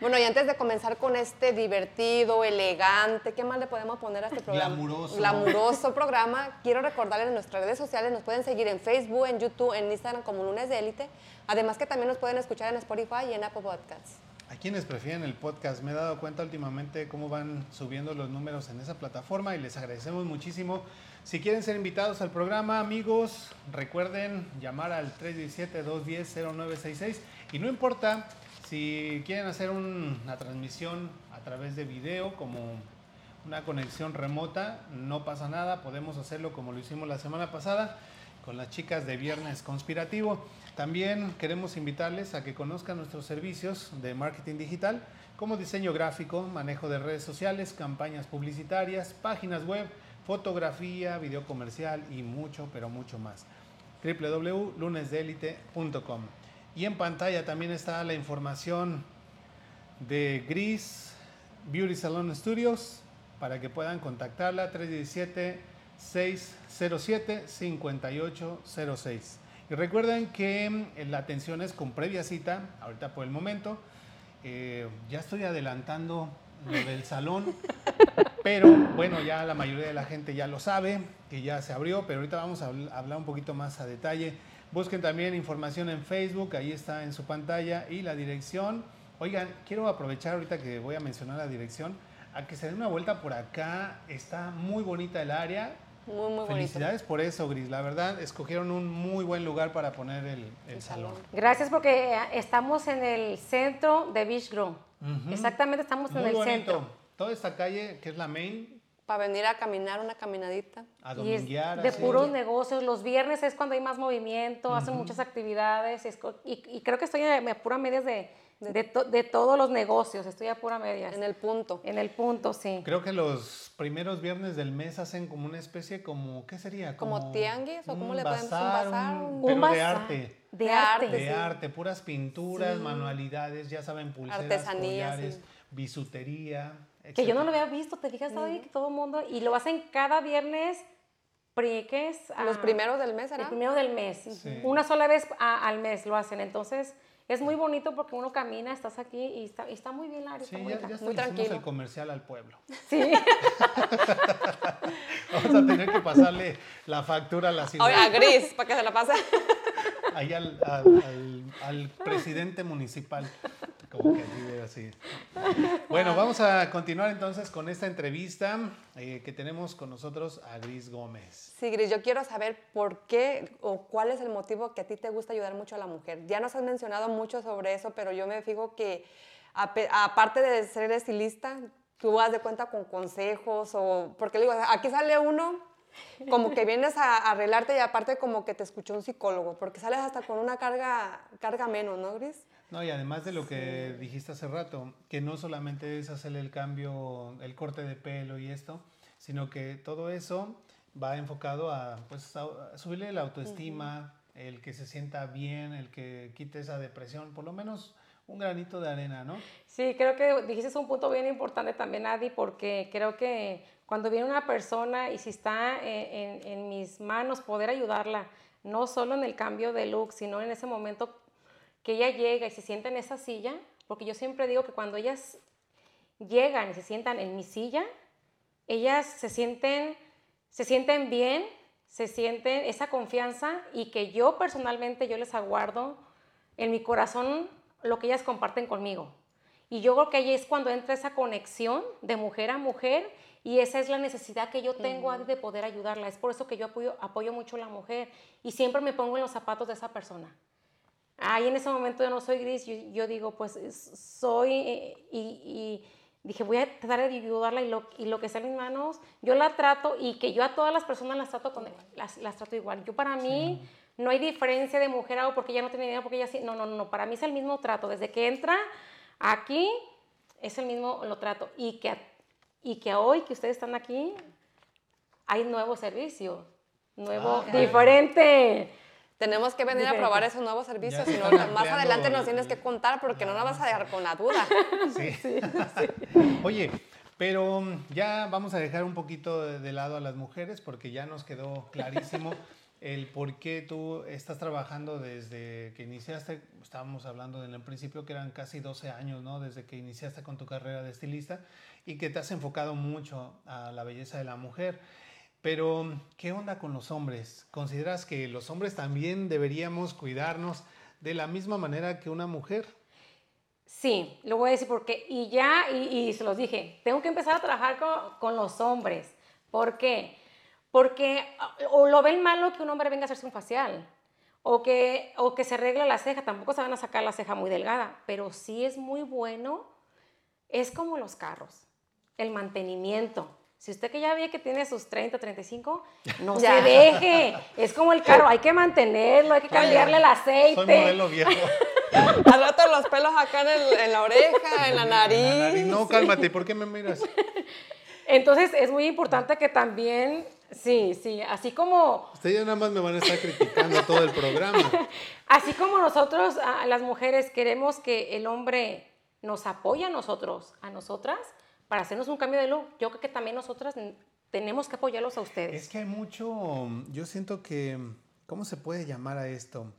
Bueno, y antes de comenzar con este divertido, elegante, ¿qué más le podemos poner a este programa? Glamuroso. Glamuroso programa. Quiero recordarles en nuestras redes sociales, nos pueden seguir en Facebook, en YouTube, en Instagram como Lunes de Élite. Además que también nos pueden escuchar en Spotify y en Apple Podcasts. A quienes prefieren el podcast, me he dado cuenta últimamente cómo van subiendo los números en esa plataforma y les agradecemos muchísimo. Si quieren ser invitados al programa, amigos, recuerden llamar al 317-210-0966 y no importa si quieren hacer un- una transmisión a través de video como una conexión remota, no pasa nada, podemos hacerlo como lo hicimos la semana pasada con las chicas de Viernes Conspirativo. También queremos invitarles a que conozcan nuestros servicios de marketing digital como diseño gráfico, manejo de redes sociales, campañas publicitarias, páginas web, fotografía, video comercial y mucho, pero mucho más. www.lunesdelite.com. Y en pantalla también está la información de Gris Beauty Salon Studios para que puedan contactarla 317-607-5806. Y recuerden que mm, la atención es con previa cita, ahorita por el momento. Eh, ya estoy adelantando lo del salón, [LAUGHS] pero bueno, ya la mayoría de la gente ya lo sabe, que ya se abrió, pero ahorita vamos a habl- hablar un poquito más a detalle. Busquen también información en Facebook, ahí está en su pantalla y la dirección. Oigan, quiero aprovechar ahorita que voy a mencionar la dirección, a que se den una vuelta por acá. Está muy bonita el área. Muy, muy bonito. Felicidades por eso, Gris. La verdad, escogieron un muy buen lugar para poner el, el El salón. salón. Gracias porque eh, estamos en el centro de Beach Grove. Exactamente, estamos en el bonito. centro. Toda esta calle, que es la main, Para venir a caminar una caminadita. a Y es dominguear. de así. puros negocios. Los viernes es cuando hay más movimiento, hacen muchas actividades. es y, y creo que estoy a, a pura medias de, de, to- de todos los negocios. Estoy a pura medias. En el punto. En el punto, sí. Creo que los primeros viernes del mes hacen como una especie, como, ¿qué sería? ¿Como tianguis o cómo le podemos- un bazar, bazar, un- pero Un de bazar arte. De, De arte. De sí. arte, puras pinturas, manualidades, ya saben, pulseras, Artesanía, collares, sí. bisutería. Que yo no lo había visto, te fijas, todo el mundo. Y lo hacen cada viernes. ¿Qué es? Los Ah, primeros del mes, El ¿será? primero del mes. Sí. Una sola vez a- al mes lo hacen. Entonces, es muy bonito porque uno camina, estás aquí y está, y está muy bien la área. Sí, está ya, ya Muy tranquilo. el comercial al pueblo. Sí. [LAUGHS] Vamos a tener que pasarle la factura a la ciudad. Oye, a Gris, para que se la pase. ahí al, al- al- al presidente municipal. Como que vive así. Bueno, vamos a continuar entonces con esta entrevista eh, que tenemos con nosotros a Gris Gómez. Sí, Gris, yo quiero saber por qué o cuál es el motivo que a ti te gusta ayudar mucho a la mujer. Ya nos has mencionado mucho sobre eso, pero yo me fijo que aparte de ser estilista, tú vas de cuenta con consejos o... Porque le digo, aquí sale uno como que vienes a, a arreglarte y aparte como que te escuchó un psicólogo, porque sales hasta con una carga, carga menos, ¿no, Gris? No, y además de lo que dijiste hace rato, que no solamente es hacerle el cambio, el corte de pelo y esto, sino que todo eso va enfocado a, pues, a- subirle la autoestima, el que se sienta bien, el que quite esa depresión, por lo menos un granito de arena, ¿no? Sí, creo que dijiste un punto bien importante también, Adi, porque creo que cuando viene una persona y si está en, mis manos poder ayudarla, no solo en el cambio de look, sino en ese momento que ella llega y se sienta en esa silla, porque yo siempre digo que cuando ellas llegan y se sientan en mi silla, ellas se sienten, se sienten bien, se sienten esa confianza y que yo personalmente yo les aguardo en mi corazón lo que ellas comparten conmigo. Y yo creo que ahí es cuando entra esa conexión de mujer a mujer y esa es la necesidad que yo tengo de poder ayudarla. Es por eso que yo apoyo, apoyo mucho a la mujer y siempre me pongo en los zapatos de esa persona. Ahí en ese momento yo no soy gris, yo, digo, pues soy eh, y, dije, voy a tratar de ayudarla y lo, y lo que sea en mis manos, yo la trato y que yo a todas las personas las trato, con, las, las trato igual. Yo para mí no hay diferencia de mujer o porque ella no tiene dinero, porque ella sí, no, no, no, para mí es el mismo trato. Desde que entra aquí es el mismo lo trato y que, y que hoy que ustedes están aquí hay nuevo servicio, nuevo, ah, diferente. Tenemos que venir a probar esos nuevos servicios, sino más adelante nos tienes que contar porque no nos vas a dejar con la duda. [LAUGHS] Sí. sí, Oye, pero mm, ya vamos a dejar un poquito de lado a las mujeres porque ya nos quedó clarísimo el por qué tú estás trabajando desde que iniciaste, estábamos hablando en el principio que eran casi 12 años, ¿no? Desde que iniciaste con tu carrera de estilista y que te has enfocado mucho a la belleza de la mujer. Pero, ¿qué onda con los hombres? ¿Consideras que los hombres también deberíamos cuidarnos de la misma manera que una mujer? Sí, lo voy a decir porque, y ya, y, se los dije, tengo que empezar a trabajar con, con los hombres. ¿Por qué? Porque o lo ven malo que un hombre venga a hacerse un facial, o que, o que se arregle la ceja, tampoco se van a sacar la ceja muy delgada, pero sí es muy bueno, es como los carros, el mantenimiento. Si usted que ya ve que tiene sus 30, 35, [LAUGHS] no se deje. Es como el carro, hay que mantenerlo, hay que cambiarle el aceite. Soy modelo viejo. [LAUGHS] Al rato los pelos acá en, en la oreja, en la nariz. No, cálmate, ¿por qué me miras? [LAUGHS] Entonces es muy importante que también Sí, sí, así como... Ustedes ya nada más me van a estar criticando todo el programa. así como nosotros, a las mujeres, queremos que el hombre nos apoye a nosotros, a nosotras, para hacernos un cambio de look, yo creo que también nosotras tenemos que apoyarlos a ustedes. Es que hay mucho, yo siento que, ¿cómo se puede llamar a esto?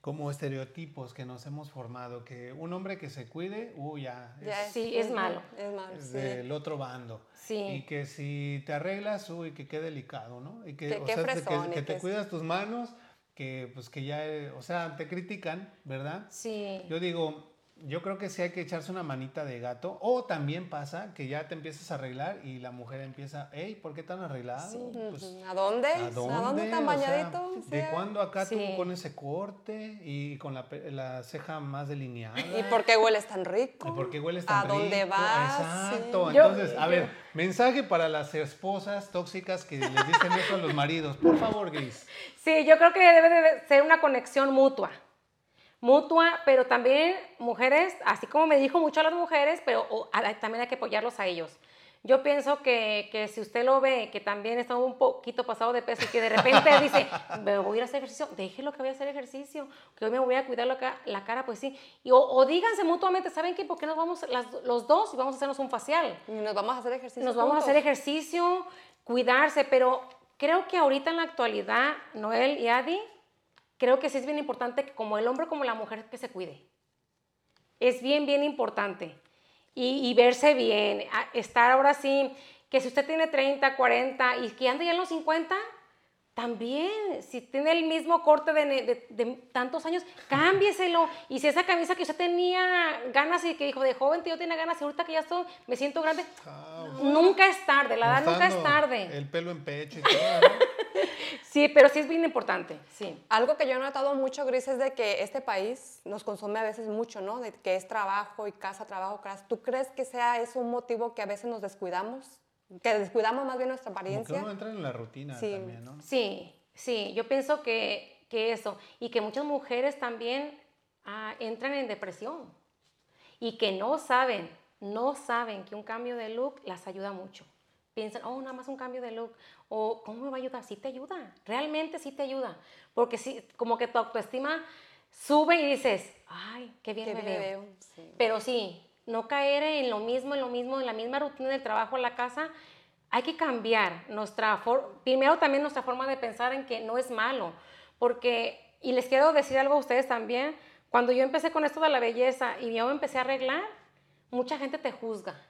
como estereotipos que nos hemos formado, que un hombre que se cuide, uy, ya. Es, sí, es, malo. Es malo. Es del otro bando. Sí. Y que si te arreglas, uy, que qué delicado, ¿no? Y que, o sea, que, que, te cuidas tus manos, que pues que ya, o sea, te critican, ¿verdad? Sí. Yo digo, yo creo que sí hay que echarse una manita de gato. O también pasa que ya te empiezas a arreglar y la mujer empieza, hey, ¿por qué tan arreglado? Pues, ¿A dónde? ¿A dónde, tan bañadito? ¿De cuándo acá tú con ese corte y con la, la, ceja más delineada? ¿Y por qué hueles tan rico? ¿Y por qué hueles tan rico? ¿A dónde vas? Exacto. Entonces, a ver, mensaje para las esposas tóxicas que les dicen eso a los maridos. Por favor, Gris. Sí, yo creo que debe de ser una conexión mutua mutua, pero también mujeres, así como me dijo mucho a las mujeres, pero también hay que apoyarlos a ellos. Yo pienso que, que, si usted lo ve, que también está un poquito pasado de peso y que de repente [LAUGHS] dice, me voy a ir a hacer ejercicio, déjelo que voy a hacer ejercicio, que hoy me voy a cuidar la, cara, pues sí. Y, o, díganse mutuamente, ¿saben qué? ¿Por qué nos vamos los dos y vamos a hacernos un facial? Nos vamos a hacer ejercicio. Nos vamos a hacer ejercicio, cuidarse, pero creo que ahorita en la actualidad, Noel y Adi, creo que sí es bien importante que como el hombre como la mujer que se cuide. Es bien, bien importante. Y, verse bien, estar ahora sí, que si usted tiene 30, 40 y que anda ya en los 50, también, si tiene el mismo corte de, tantos años, cámbieselo. Y si esa camisa que usted tenía ganas y que dijo de joven, yo tenía ganas y ahorita que ya estoy, me siento grande, ah, nunca es tarde, la edad nunca es tarde. El pelo en pecho y todo. Sí, pero sí es bien importante, sí. Algo que yo he notado mucho, Gris, es de que este país nos consume a veces mucho, ¿no? De que es trabajo y casa, trabajo, casa. ¿Tú crees que sea eso un motivo que a veces nos descuidamos? que descuidamos más bien nuestra apariencia. Como que uno entra en la rutina sí. también, ¿no? Sí, sí, yo pienso que, que eso, y que muchas mujeres también ah, entran en depresión y que no saben, no saben que un cambio de look las ayuda mucho. Piensan, oh, nada más un cambio de look, o ¿cómo me va a ayudar? Sí te ayuda, realmente sí te ayuda, porque sí, como que tu autoestima sube y dices, ay, qué bien me veo. Pero sí, no caer en lo mismo, en lo mismo, en la misma rutina del trabajo, en la casa. Hay que cambiar nuestra primero también nuestra forma de pensar en que no es malo, porque, y les quiero decir algo a ustedes también, cuando yo empecé con esto de la belleza y yo me empecé a arreglar, mucha gente te juzga.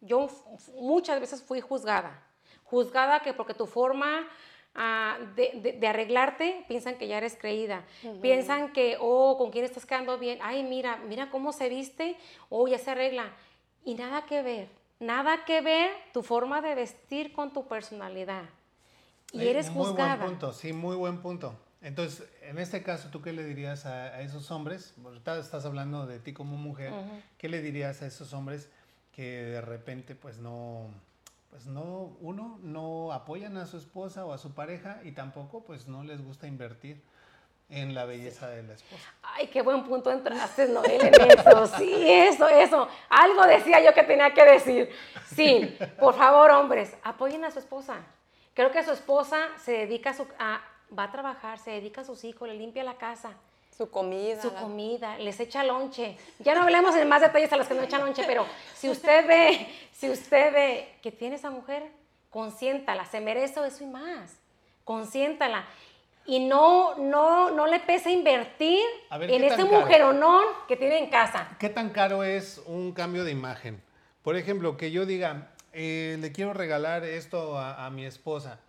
Yo muchas veces fui juzgada, juzgada que porque tu forma ah, de, de, arreglarte, piensan que ya eres creída. Piensan que, oh, con quién estás quedando bien. Ay, mira, mira cómo se viste. Oh, ya se arregla. Y nada que ver. Nada que ver tu forma de vestir con tu personalidad. Y eres juzgada. Muy buen punto, sí, muy buen punto. Entonces, en este caso, ¿tú qué le dirías a, esos hombres? Estás hablando de ti como mujer. ¿Qué le dirías a esos hombres que de repente, pues no, pues no, uno, no apoyan a su esposa o a su pareja y tampoco, pues no les gusta invertir en la belleza de la esposa. Ay, qué buen punto entraste, Noel, en eso. Sí, eso, eso. Algo decía yo que tenía que decir. Sí, por favor, hombres, apoyen a su esposa. Creo que su esposa se dedica a, su, a va a trabajar, se dedica a sus hijos, le limpia la casa. Su comida. Su comida, les echa lonche. Ya no hablemos en más detalles a los que no echan lonche, pero si usted ve, si usted ve que tiene esa mujer, consiéntala, se merece eso y más. Consiéntala. Y no, no, no le pese invertir en ese mujeronón que tiene en casa. ¿Qué tan caro es un cambio de imagen? Por ejemplo, que yo diga, eh, le quiero regalar esto a mi esposa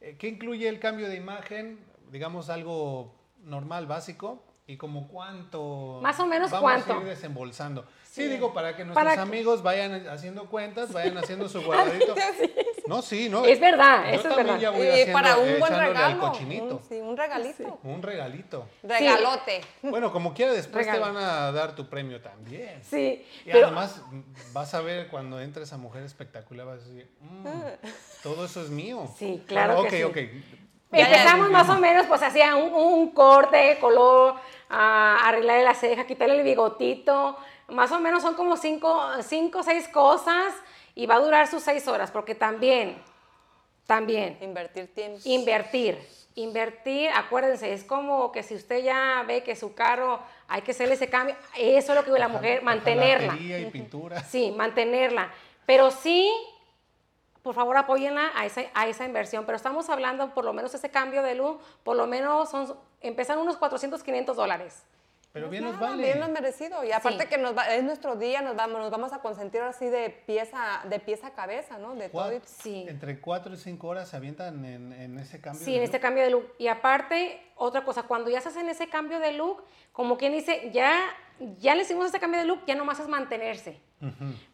eh, ¿Qué incluye el cambio de imagen? Digamos algo normal, básico. ¿Y como cuánto? Más o menos vamos cuánto. a ir desembolsando. Sí, digo, para que nuestros amigos vayan haciendo cuentas, vayan haciendo su [LAUGHS] guardadito. no, sí, no. Es verdad, eso es verdad. Ya voy haciendo, para un buen regalo. Un, sí, un regalito. Un regalito. Regalote. Bueno, como quiera, después te van a dar tu premio también. Sí. Y además vas a ver cuando entres a Mujer Espectacular, vas a decir, mm, todo eso es mío. Sí, claro. Ok, que sí. ok. Empezamos más o menos, pues hacía un, un corte, color, a arreglarle la ceja, quitarle el bigotito. Más o menos son como cinco, cinco o seis cosas y va a durar sus seis horas, porque también, también. Invertir tiempo. Invertir. Invertir, acuérdense, es como que si usted ya ve que su carro hay que hacerle ese cambio, eso es lo que la mujer, mantenerla. Y pintura. Sí, mantenerla. Pero sí, por favor apóyenla a esa, a esa inversión. Pero estamos hablando, por lo menos ese cambio de luz, por lo menos son, empiezan unos 400, 500 dólares. Pero bien nos vale. Bien nos merecido. Y aparte que nos es nuestro día, nos vamos, nos vamos a consentir así de pieza, de pieza a cabeza, ¿no? De todo. Sí. Entre cuatro y cinco horas se avientan en, en ese cambio Sí, en ese cambio de look. Y aparte, otra cosa, cuando ya se hacen ese cambio de look, como quien dice, ya, ya le hicimos ese cambio de look, ya nomás es mantenerse.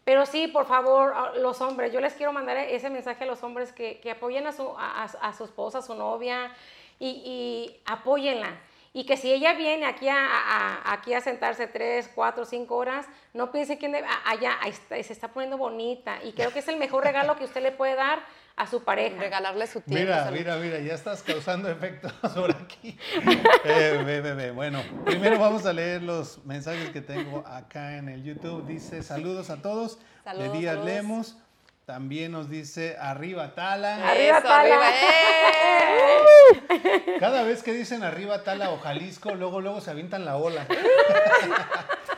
Pero sí, por favor, los hombres, yo les quiero mandar ese mensaje a los hombres que, que apoyen a su, a, a su esposa, a su novia, y, y apóyenla y que si ella viene aquí a, aquí a sentarse tres, cuatro, cinco horas, no piense que allá se está poniendo bonita. Y creo que es el mejor regalo que usted le puede dar a su pareja. Regalarle su tiempo. Mira, mira, mira, ya estás causando efectos [LAUGHS] por aquí. [LAUGHS] ve, Bueno, primero vamos a leer los mensajes que tengo acá en el YouTube. Dice, saludos a todos. Saludos, de Díaz Lemos. También nos dice arriba Tala. Arriba Tala. Cada vez que dicen arriba Tala o Jalisco, luego luego se avientan la ola. [LAUGHS]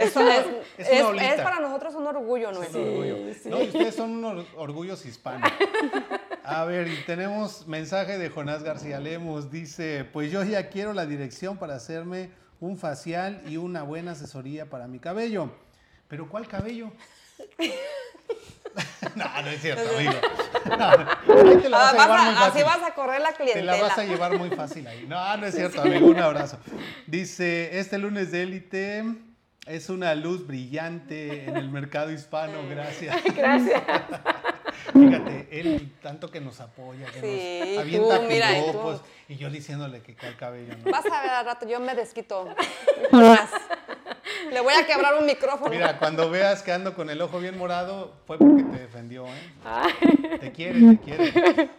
Eso es, es, para nosotros un orgullo, ¿no? Es un orgullo. No, ustedes son unos orgullos hispanos. A ver, y tenemos mensaje de Jonás García Lemos. Dice, pues yo ya quiero la dirección para hacerme un facial y una buena asesoría para mi cabello. ¿Pero cuál cabello? [LAUGHS] no, no es cierto, amigo. ahí te la vas a llevar muy fácil. Así vas a correr la clientela. Te la vas a llevar muy fácil ahí. No, no es [LAUGHS] cierto, amigo. Un abrazo. Dice, este lunes de élite es una luz brillante en el mercado hispano. Gracias. [LAUGHS] Gracias. Fíjate, él tanto que nos apoya, que sí, nos avienta tú, mira, y, yo diciéndole que cae cabello. ¿no? Vas a ver al rato, yo me desquito. [LAUGHS] [LAUGHS] Le voy a quebrar un micrófono. Mira, cuando veas que ando con el ojo bien morado, fue porque te defendió, ¿eh? Te quiere, te quiere.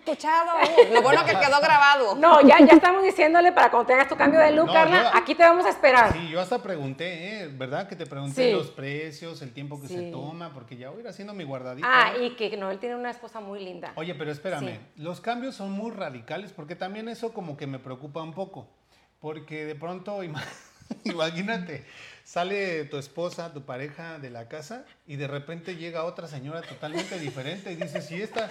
Escuchado. Lo bueno que quedó grabado. No, ya, ya estamos diciéndole para cuando tengas tu cambio de look, Carla, aquí te vamos a esperar. Sí, yo hasta pregunté, ¿eh? ¿Verdad? Que te pregunté los precios, el tiempo que se toma, porque ya voy a ir haciendo mi guardadito. Ah, y que Noel tiene una esposa muy linda. Oye, pero espérame, los cambios son muy radicales, porque también eso como que me preocupa un poco. Porque de pronto, [LAUGHS] imagínate, sale tu esposa, tu pareja de la casa y de repente llega otra señora totalmente diferente y dices, si esta...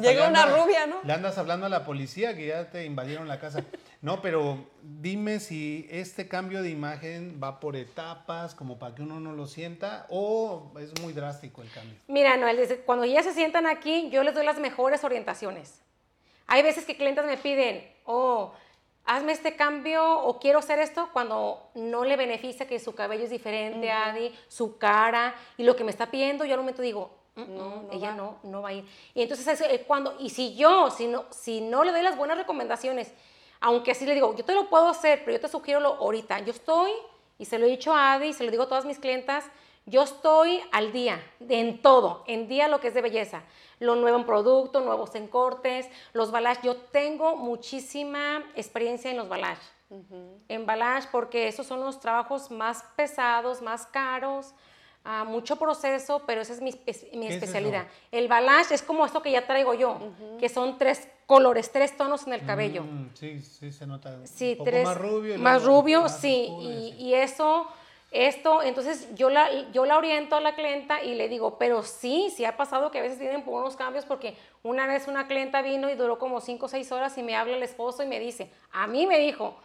llega una rubia, ¿no? Le andas hablando a la policía que ya te invadieron la casa. No, pero dime si este cambio de imagen va por etapas, como para que uno no lo sienta, o es muy drástico el cambio. Mira, Noel, cuando ya se sientan aquí, yo les doy las mejores orientaciones Hay veces que clientes me piden, oh, hazme este cambio o quiero hacer esto cuando no le beneficia que su cabello es diferente, Adi, su cara y lo que me está pidiendo, yo al momento digo, "Mm, No, mm, no ella va". no, no va a ir. Y entonces es eh, cuando, y si yo, si no, si no le doy las buenas recomendaciones, aunque así le digo, yo te lo puedo hacer, pero yo te sugiero lo ahorita, yo estoy, y se lo he dicho a Adi, se lo digo a todas mis clientas, yo estoy al día, en todo, en día lo que es de belleza. Lo nuevo en producto, nuevos en cortes, los balayage. Yo tengo muchísima experiencia en los balayage. En balayage porque esos son los trabajos más pesados, más caros, ah, mucho proceso, pero esa es mi, espe- mi ¿Qué es especialidad. El balayage es como esto que ya traigo yo, que son tres colores, tres tonos en el cabello. Mm, sí, sí, se nota. Sí, un poco tres. más rubio. y Más rubio, más sí. oscuro, Y, sí. y eso, esto, entonces yo la, yo la oriento a la clienta y le digo, pero sí, sí ha pasado que a veces tienen por unos cambios porque una vez una clienta vino y duró como cinco o seis horas y me habla el esposo y me dice, a mí me dijo,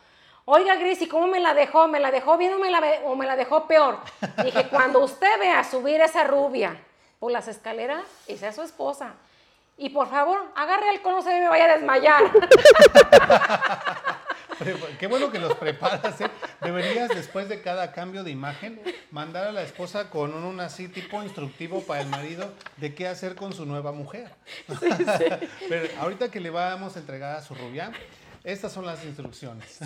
oiga Gris, ¿y cómo me la dejó? ¿Me la dejó bien o me la, o me la dejó peor? [LAUGHS] Dije, cuando usted vea subir esa rubia por las escaleras, esa es su esposa. Y por favor, agarre alcohol, no se me vaya a desmayar. [LAUGHS] [LAUGHS] Qué bueno que los preparas, ¿eh? Deberías, después de cada cambio de imagen, mandar a la esposa con un, así tipo instructivo para el marido de qué hacer con su nueva mujer. [LAUGHS] Pero ahorita que le vamos a entregar a su rubia, estas son las instrucciones.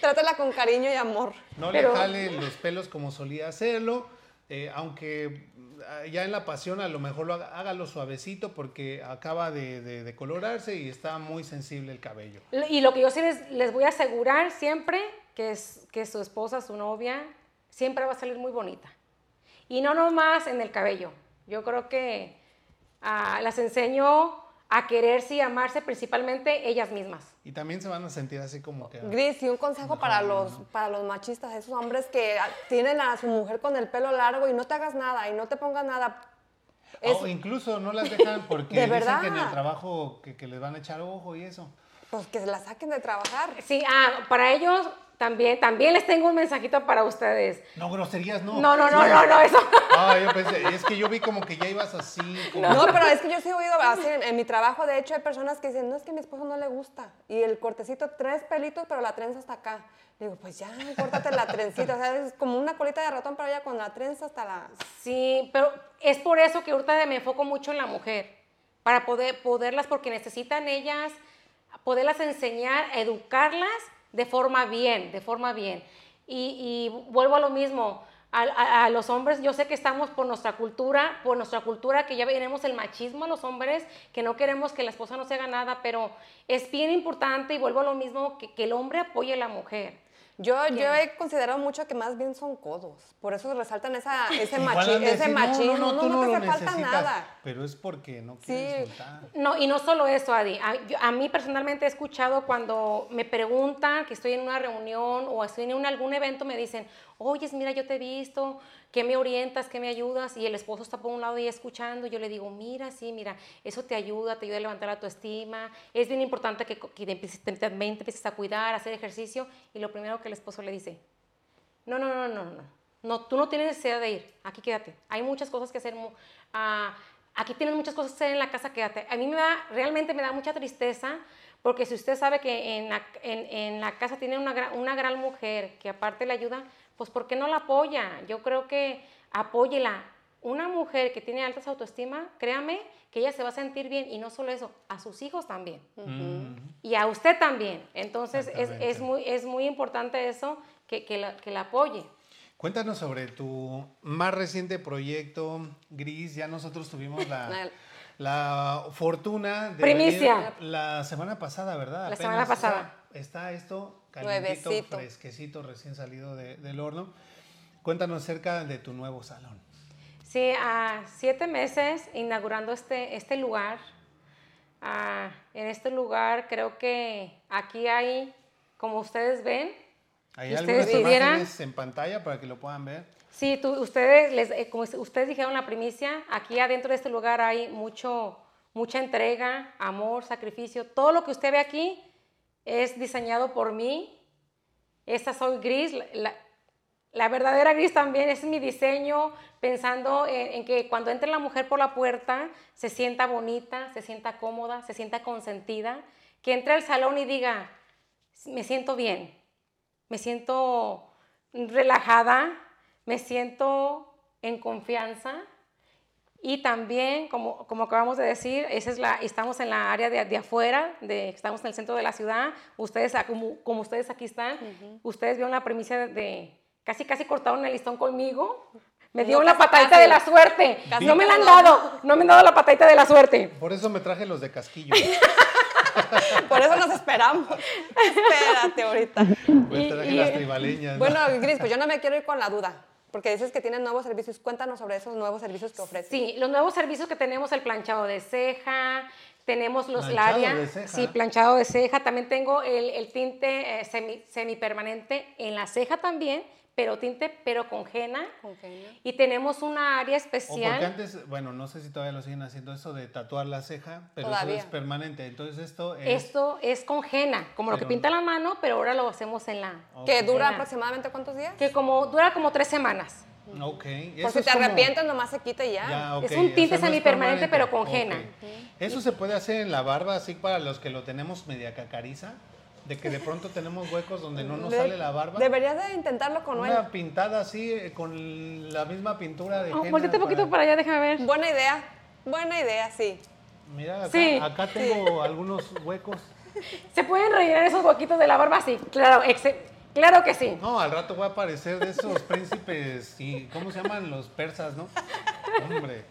Trátala con cariño y amor. No Pero- le jale los pelos como solía hacerlo, eh, aunque ah, ya en la pasión a lo mejor lo haga, hágalo suavecito porque acaba de, de- de colorarse y está muy sensible el cabello. Y lo que yo sí les, les voy a asegurar siempre, que, es, que su esposa, su novia, siempre va a salir muy bonita. Y no nomás en el cabello. Yo creo que ah, las enseño a quererse y amarse principalmente ellas mismas. Y también se van a sentir así como que... Gris, y un consejo para los, para los machistas, esos hombres que ah, tienen a su mujer con el pelo largo y no te hagas nada y no te pongas nada. Es- O incluso no las dejan porque [LAUGHS] De dicen verdad. que en el trabajo que, que les van a echar ojo y eso. Pues que se la saquen de trabajar. Sí, ah, para ellos también, también les tengo un mensajito para ustedes. No, groserías no. No, no, no, no, no, eso. Ah, yo pensé, es que yo vi como que ya ibas así. Como, No, pero es que yo sí he oído así en, en mi trabajo, de hecho, hay personas que dicen, no, es que a mi esposo no le gusta. Y el cortecito, tres pelitos, pero la trenza hasta acá. Le digo, pues ya, córtate la trencita. O sea, es como una colita de ratón, pero ya con la trenza hasta la... Sí, pero es por eso que ahorita me enfoco mucho en la mujer, para poder, poderlas, porque necesitan ellas, poderlas enseñar, educarlas de forma bien, de forma bien. Y, vuelvo a lo mismo, a los hombres, yo sé que estamos por nuestra cultura, por nuestra cultura, que ya tenemos el machismo a los hombres, que no queremos que la esposa no se haga nada, pero es bien importante, y vuelvo a lo mismo, que, que el hombre apoye a la mujer. Yo, yo he considerado mucho que más bien son codos. Por eso resaltan esa, [LAUGHS] ese, machi- han de ese decir, machismo. No, no, no, tú no, te hace falta nada. Pero es porque no quieren Sí. soltar. No, y no solo eso, Adi. A, yo- a mí personalmente he escuchado cuando me preguntan que estoy en una reunión o estoy en un- algún evento, me dicen, oyes, mira, yo te he visto, ¿qué me orientas, qué me ayudas? Y el esposo está por un lado y escuchando. Yo le digo, mira, sí, mira, eso te ayuda, te ayuda a levantar la autoestima. Es bien importante que, que también te empieces a cuidar, a hacer ejercicio. Y lo primero que el esposo le dice, no, no, no, no, no, no. Tú no tienes necesidad de ir. Aquí quédate. Hay muchas cosas que hacer. ah, aquí tienes muchas cosas que hacer en la casa, quédate. A mí me da, realmente me da mucha tristeza porque si usted sabe que en la, en, en la casa tiene una, una gran mujer que aparte le ayuda, pues ¿por qué no la apoya? Yo creo que apóyela. Una mujer que tiene altas autoestima, créame que ella se va a sentir bien y no solo eso, a sus hijos también y a usted también. Entonces es, es, muy, es muy importante eso, que, que, la, que la apoye. Cuéntanos sobre tu más reciente proyecto, Gris. Ya nosotros tuvimos la, [LAUGHS] la fortuna de Primicia. venir la semana pasada, ¿verdad? La semana pasada. Está, está esto calientito, Nuevecito. fresquecito, recién salido de- del horno. Cuéntanos acerca de tu nuevo salón. Sí, a siete meses inaugurando este, este lugar. Ah, en este lugar creo que aquí hay, como ustedes ven, Hay ¿Y algunas imágenes en pantalla para que lo puedan ver. Sí, tú- ustedes, les- eh, como ustedes dijeron la primicia, aquí adentro de este lugar hay mucho, mucha entrega, amor, sacrificio. Todo lo que usted ve aquí es diseñado por mí. Esta soy Gris, la, verdadera gris también es mi diseño, pensando en, en, que cuando entre la mujer por la puerta se sienta bonita, se sienta cómoda, se sienta consentida, que entre al salón y diga, me siento bien, me siento relajada, me siento en confianza. Y también, como, como acabamos de decir, esa es la, estamos en la área de, de afuera, de, estamos en el centro de la ciudad. Ustedes, como, como ustedes aquí están, ustedes vieron la premisa de, de, casi, casi cortaron el listón conmigo. Me dio la patadita de la suerte. Casi, no me la han dado, no me han dado la patadita de la suerte. Por eso me traje los de casquillo. [LAUGHS] Por eso nos esperamos. [LAUGHS] Espérate ahorita. Me traje Y- las y- tribaleñas. ¿no? Bueno, Gris, pues yo no me quiero ir con la duda, porque dices que tienen nuevos servicios. Cuéntanos sobre esos nuevos servicios que ofrecen. Sí, los nuevos servicios que tenemos, el planchado de ceja, tenemos los Planchado área, de ceja. sí, planchado de ceja, también tengo el, el tinte eh, semi, semipermanente en la ceja también, pero tinte, pero con henna. Y tenemos una área O porque especial. antes, bueno, no sé si todavía lo siguen haciendo eso de tatuar la ceja, pero Todavía. eso es permanente. Entonces esto es... Esto es con henna, como lo que pinta la mano, pero ahora lo hacemos en la... Que Ok. dura Henna. aproximadamente cuántos días? Que como dura como tres semanas. Ok. Por si te como- arrepientes, nomás se quita y ya. Ya, Es un tinte semipermanente, pero con henna. Eso se puede hacer en la barba, así para los que lo tenemos media cacariza, de que de pronto tenemos huecos donde no nos De- sale la barba. Deberías de intentarlo con. Una pintada así, eh, con la misma pintura de Oh, henna un poquito para allá, déjame ver. Buena idea. Buena idea, sí. Mira, acá, Sí. acá tengo algunos huecos. [LAUGHS] ¿Se pueden rellenar esos huequitos de la barba? Sí, claro, exe- claro que sí. No, al rato voy a aparecer de esos [LAUGHS] príncipes y ¿cómo se llaman los persas, no? Hombre.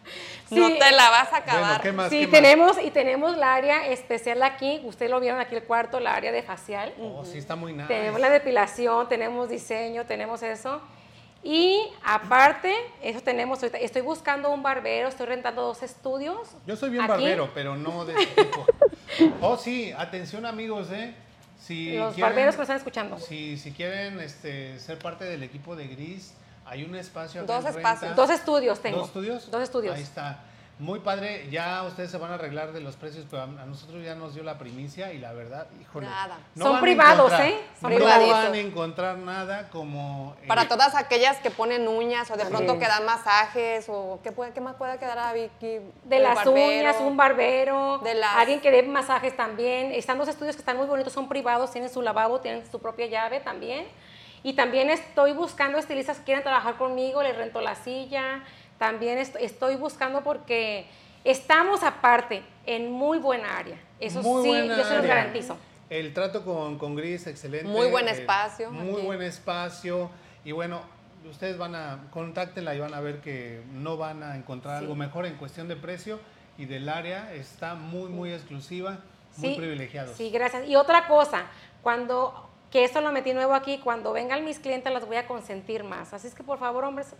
Sí. No te la vas a Bueno, acabar. ¿qué más? Sí, qué más? tenemos y tenemos la área especial aquí. Ustedes lo vieron aquí el cuarto, la área de facial. Oh, sí está muy nice. Tenemos la depilación, tenemos diseño, tenemos eso. Y aparte, eso tenemos, ahorita estoy buscando un barbero, estoy rentando dos estudios. Yo soy bien aquí. barbero, pero no de ese tipo. [LAUGHS] Oh, sí, atención amigos, ¿eh? Si Los quieren- barberos que nos están escuchando. Si, si quieren este, ser parte del equipo de Gris, hay un espacio. Dos espacios. renta. Dos estudios tengo. ¿Dos estudios? Dos estudios. Ahí está. Muy padre. Ya ustedes se van a arreglar de los precios, pero a, nosotros ya nos dio la primicia y la verdad, híjole. Nada. Son van a privados, ¿eh? Son no privaditos. van a encontrar nada como. eh, Para todas aquellas que ponen uñas o de pronto Sí. que dan masajes o ¿qué, puede, qué más puede quedar a Vicky? De las barbero. uñas, un barbero, De las- alguien que dé masajes también. Están dos estudios que están muy bonitos, son privados, tienen su lavabo, tienen su propia llave también. Y también estoy buscando estilistas que quieran trabajar conmigo, les rento la silla. También est- estoy buscando porque estamos aparte en muy buena área. Eso Muy sí, yo se los área. garantizo. El trato con, con Gris, excelente. Muy buen eh, espacio muy aquí. buen espacio. Y bueno, ustedes van a, contáctenla y van a ver que no van a encontrar algo mejor en cuestión de precio y del área. Está muy, muy exclusiva, muy Sí, privilegiados. Sí, gracias. Y otra cosa, cuando, que esto lo metí nuevo aquí, cuando vengan mis clientes las voy a consentir más. Así es que por favor, hombres,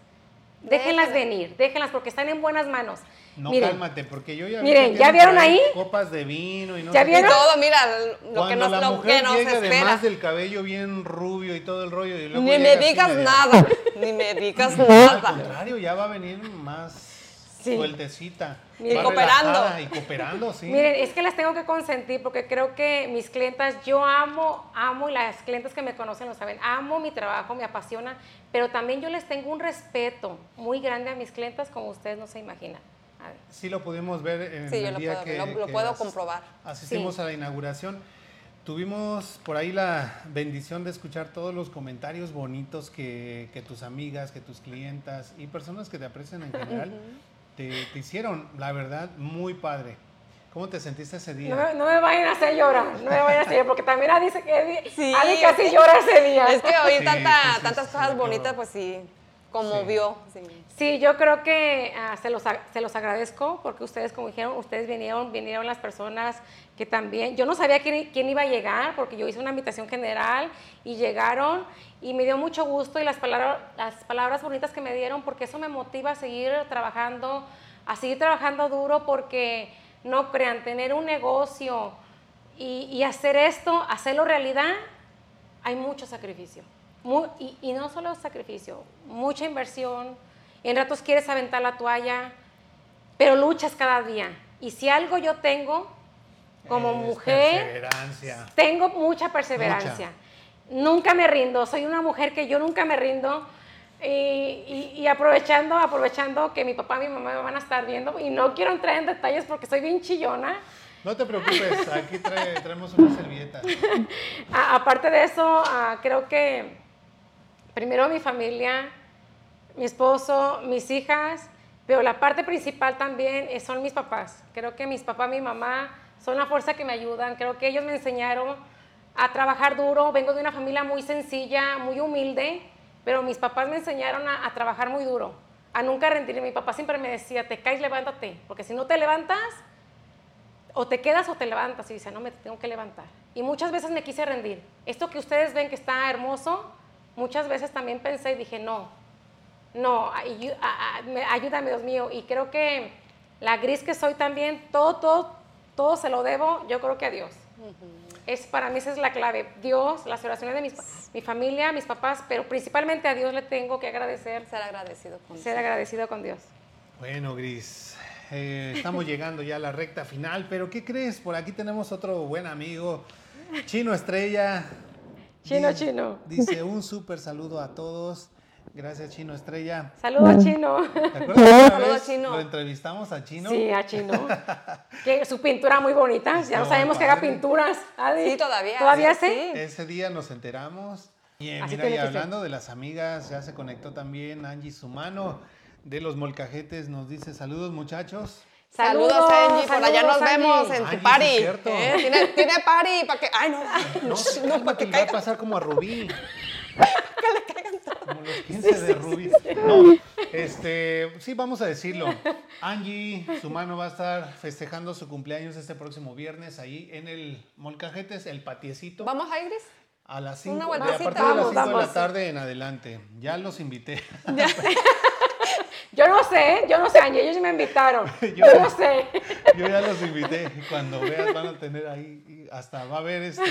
déjenlas venir, déjenlas porque están en buenas manos. No, Miren, cálmate, porque yo ya vi Miren, que ¿ya vieron ahí? Copas de vino y no ¿Ya sé qué. Vieron? todo, mira, lo que Cuando nos, la lo mujer que nos llega espera. además del cabello bien rubio y todo el rollo y luego Ni me llega así digas media- nada, ni me [LAUGHS] digas Al nada. contrario, ya va a venir más Sí. sueltecita. Miren. más cooperando. Y cooperando, sí. Miren, es que las tengo que consentir porque creo que mis clientas, yo amo, amo y las clientes que me conocen lo saben, amo mi trabajo, me apasiona, pero también yo les tengo un respeto muy grande a mis clientas como ustedes no se imaginan. A ver. Sí lo pudimos ver en Sí, yo el lo día puedo que, lo- lo que puedo as- comprobar. Asistimos Sí. a la inauguración. Tuvimos por ahí la bendición de escuchar todos los comentarios bonitos que, que tus amigas, que tus clientas y personas que te aprecian en general te, te hicieron. La verdad, muy padre. ¿Cómo te sentiste ese día? No me, no me vayan a hacer llorar, no me vayan a hacer llorar, porque también Adi, dice que, Sí, Adi casi llora ese día. Es que oír Sí, tanta- sí, sí, tantas sí, cosas sí, bonitas, pues sí, conmovió. Sí. Sí, yo creo que ah, se, los, se los agradezco porque ustedes, como dijeron, ustedes vinieron, vinieron las personas que también, yo no sabía quién, quién iba a llegar porque yo hice una invitación general y llegaron y me dio mucho gusto y las palabras, las palabras bonitas que me dieron porque eso me motiva a seguir trabajando, a seguir trabajando duro porque no crean, tener un negocio y, y hacer esto, hacerlo realidad, hay mucho sacrificio. Mu- y, y no solo sacrificio, mucha inversión. En ratos quieres aventar la toalla, pero luchas cada día. Y si algo yo tengo como Es mujer, Perseverancia. tengo mucha perseverancia. Nunca me rindo. Soy una mujer que yo nunca me rindo. Y, y, aprovechando, aprovechando que mi papá y mi mamá me van a estar viendo, y no quiero entrar en detalles porque soy bien chillona. No te preocupes, aquí traemos una servilleta. [LAUGHS] aparte de eso, ah, creo que primero mi familia, mi esposo, mis hijas, pero la parte principal también son mis papás. Creo que mis papás, mi mamá son la fuerza que me ayudan. Creo que ellos me enseñaron a trabajar duro. Vengo de una familia muy sencilla, muy humilde, pero mis papás me enseñaron a, trabajar muy duro, a nunca rendirme. Mi papá siempre me decía, te caes, levántate, porque si no te levantas, o te quedas o te levantas. Y dice, no, me tengo que levantar. Y muchas veces me quise rendir. Esto que ustedes ven que está hermoso, muchas veces también pensé y dije, no, no, ayúdame, Dios mío. Y creo que la gris que soy también, todo, todo, todo se lo debo, yo creo que a Dios. Es, para mí esa es la clave. Dios, las oraciones de mis, mi familia, mis papás, pero principalmente a Dios le tengo que agradecer. Ser agradecido con Ser agradecido con Dios. Bueno, Gris, eh, estamos llegando ya a la recta final, pero ¿qué crees? Por aquí tenemos otro buen amigo, Chino Estrella. Chino, Chino. Dice un súper saludo a todos. Gracias, Chino Estrella. Saludos, Chino. ¿Te acuerdas Saludos, Chino. Lo entrevistamos a Chino. Sí, a Chino. [LAUGHS] que su pintura muy bonita. Ya no sabemos que haga pinturas. Sí, todavía. ¿Todavía sí? Ese día nos enteramos. Y mira, y hablando de las amigas, ya se conectó también Angie Sumano de los Molcajetes. Nos dice saludos, muchachos. Saludos, Angie. Por allá nos vemos en tu party. ¿Eh? ¿Tiene, ¿Tiene party para que. Ay, no. No, [LAUGHS] no, no para que, va a pasar como a Rubí. [LAUGHS] que le caigan todos. Como los 15 de Rubí. No, este, sí, vamos a decirlo. Angie, su mano va a estar festejando su cumpleaños este próximo viernes ahí en el Molcajetes, el patiecito. ¿Vamos a Iris? A las 5, a partir de las 5 de la tarde en adelante. Ya los invité. [LAUGHS] Yo no sé, yo no sé, Angie, ellos me invitaron. [LAUGHS] yo, no sé. [LAUGHS] Yo ya los invité. Cuando veas van a tener ahí, hasta va a haber este.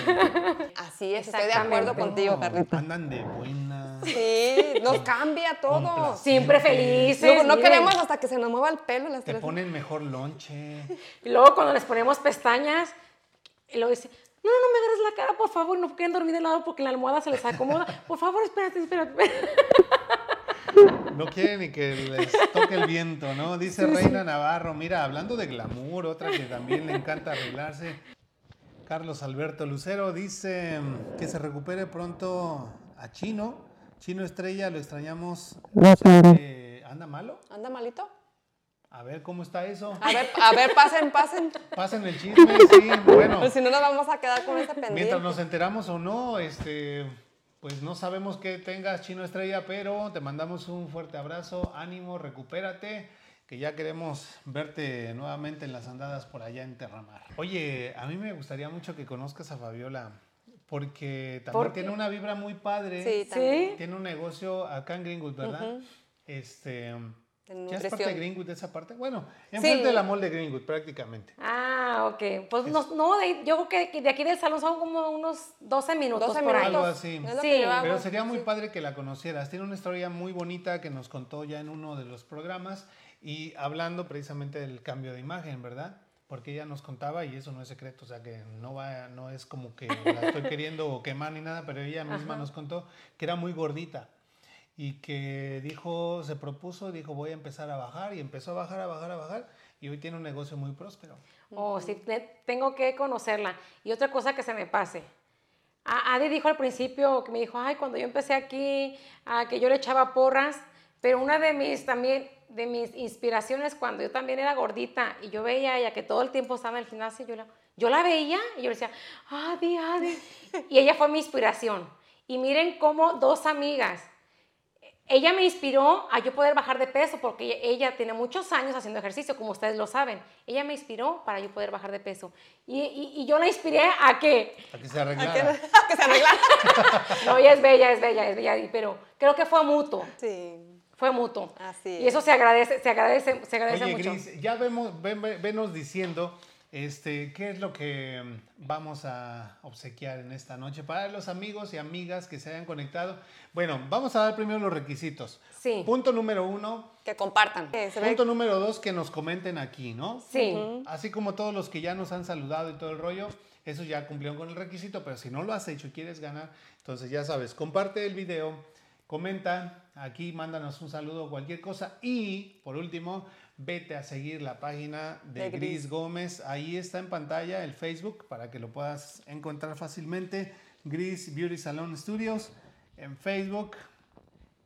Así es, estoy de acuerdo contigo, Carlita. Andan de buena. Sí, nos cambia todo. Siempre felices. No, queremos hasta que se nos mueva el pelo. Las Te ponen mejor lonche. Y luego cuando les ponemos pestañas, y luego dice, no, no, no me agarres la cara, por favor, no quieren dormir de lado porque la almohada se les acomoda. Por favor, espérate, espérate. [LAUGHS] [LAUGHS] No quiere ni que les toque el viento, ¿no? Dice Reina Navarro, mira, hablando de glamour, otra que también le encanta arreglarse. Carlos Alberto Lucero dice que se recupere pronto a Chino. Chino Estrella, lo extrañamos. ¿Anda malo? ¿Anda malito? A ver, ¿cómo está eso? A ver, a ver, pasen, pasen. Pasen el chisme, sí, bueno. [LAUGHS] Pues si no nos vamos a quedar con ese pendiente. Mientras nos enteramos o no, este, pues no sabemos qué tengas, Chino Estrella, pero te mandamos un fuerte abrazo, ánimo, recupérate, que ya queremos verte nuevamente en las andadas por allá en Terramar. Oye, a mí me gustaría mucho que conozcas a Fabiola, porque también tiene una vibra muy padre. Sí, también. Tiene un negocio acá en Greenwood, ¿verdad? Este ¿Ya es parte de Greenwood esa parte? Bueno, enfrente de la mall de Greenwood prácticamente. Ah, ok. Pues no, no yo creo que de aquí del salón son como unos 12 minutos 12 por. Algo así. Sí. Pero sería muy padre que la conocieras. Tiene una historia muy bonita que nos contó ya en uno de los programas y hablando precisamente del cambio de imagen, ¿verdad? Porque ella nos contaba, y eso no es secreto, o sea que no, va, no es como que la estoy queriendo [LAUGHS] quemar ni nada, pero ella misma nos contó que era muy gordita y que dijo, se propuso, dijo voy a empezar a bajar y empezó a bajar, a bajar, a bajar y hoy tiene un negocio muy próspero. Oh, sí, tengo que conocerla. Y otra cosa que se me pase. Adi dijo al principio que me dijo, ay, cuando yo empecé aquí, a que yo le echaba porras, pero una de mis también de mis inspiraciones cuando yo también era gordita y yo veía a ella que todo el tiempo estaba en el gimnasio, yo la, yo la veía y yo le decía, Adi, Adi. Y ella fue mi inspiración. Y miren cómo dos amigas ella me inspiró a yo poder bajar de peso porque ella tiene muchos años haciendo ejercicio, como ustedes lo saben. Ella me inspiró para yo poder bajar de peso. Y, yo la inspiré a que... A que se arreglara. A que, [LAUGHS] se arreglara. [LAUGHS] no, ella es bella, es bella, es bella, pero creo que fue mutuo. Sí. Fue mutuo. Así Y eso se agradece, se agradece, se agradece Oye, mucho. Gris, ya vemos, venos diciendo este, ¿Qué es lo que mm, vamos a obsequiar en esta noche para los amigos y amigas que se hayan conectado? Bueno, vamos a dar primero los requisitos. Sí. Punto número uno. Que compartan. Punto número dos, que nos comenten aquí, ¿no? Sí. Así como todos los que ya nos han saludado y todo el rollo, esos ya cumplieron con el requisito, pero si no lo has hecho y quieres ganar, entonces ya sabes, comparte el video comenta aquí, mándanos un saludo, cualquier cosa. Y por último, vete a seguir la página de, De Gris. Gris. Gómez. Ahí está en pantalla el Facebook para que lo puedas encontrar fácilmente. Gris Beauty Salon Studios en Facebook.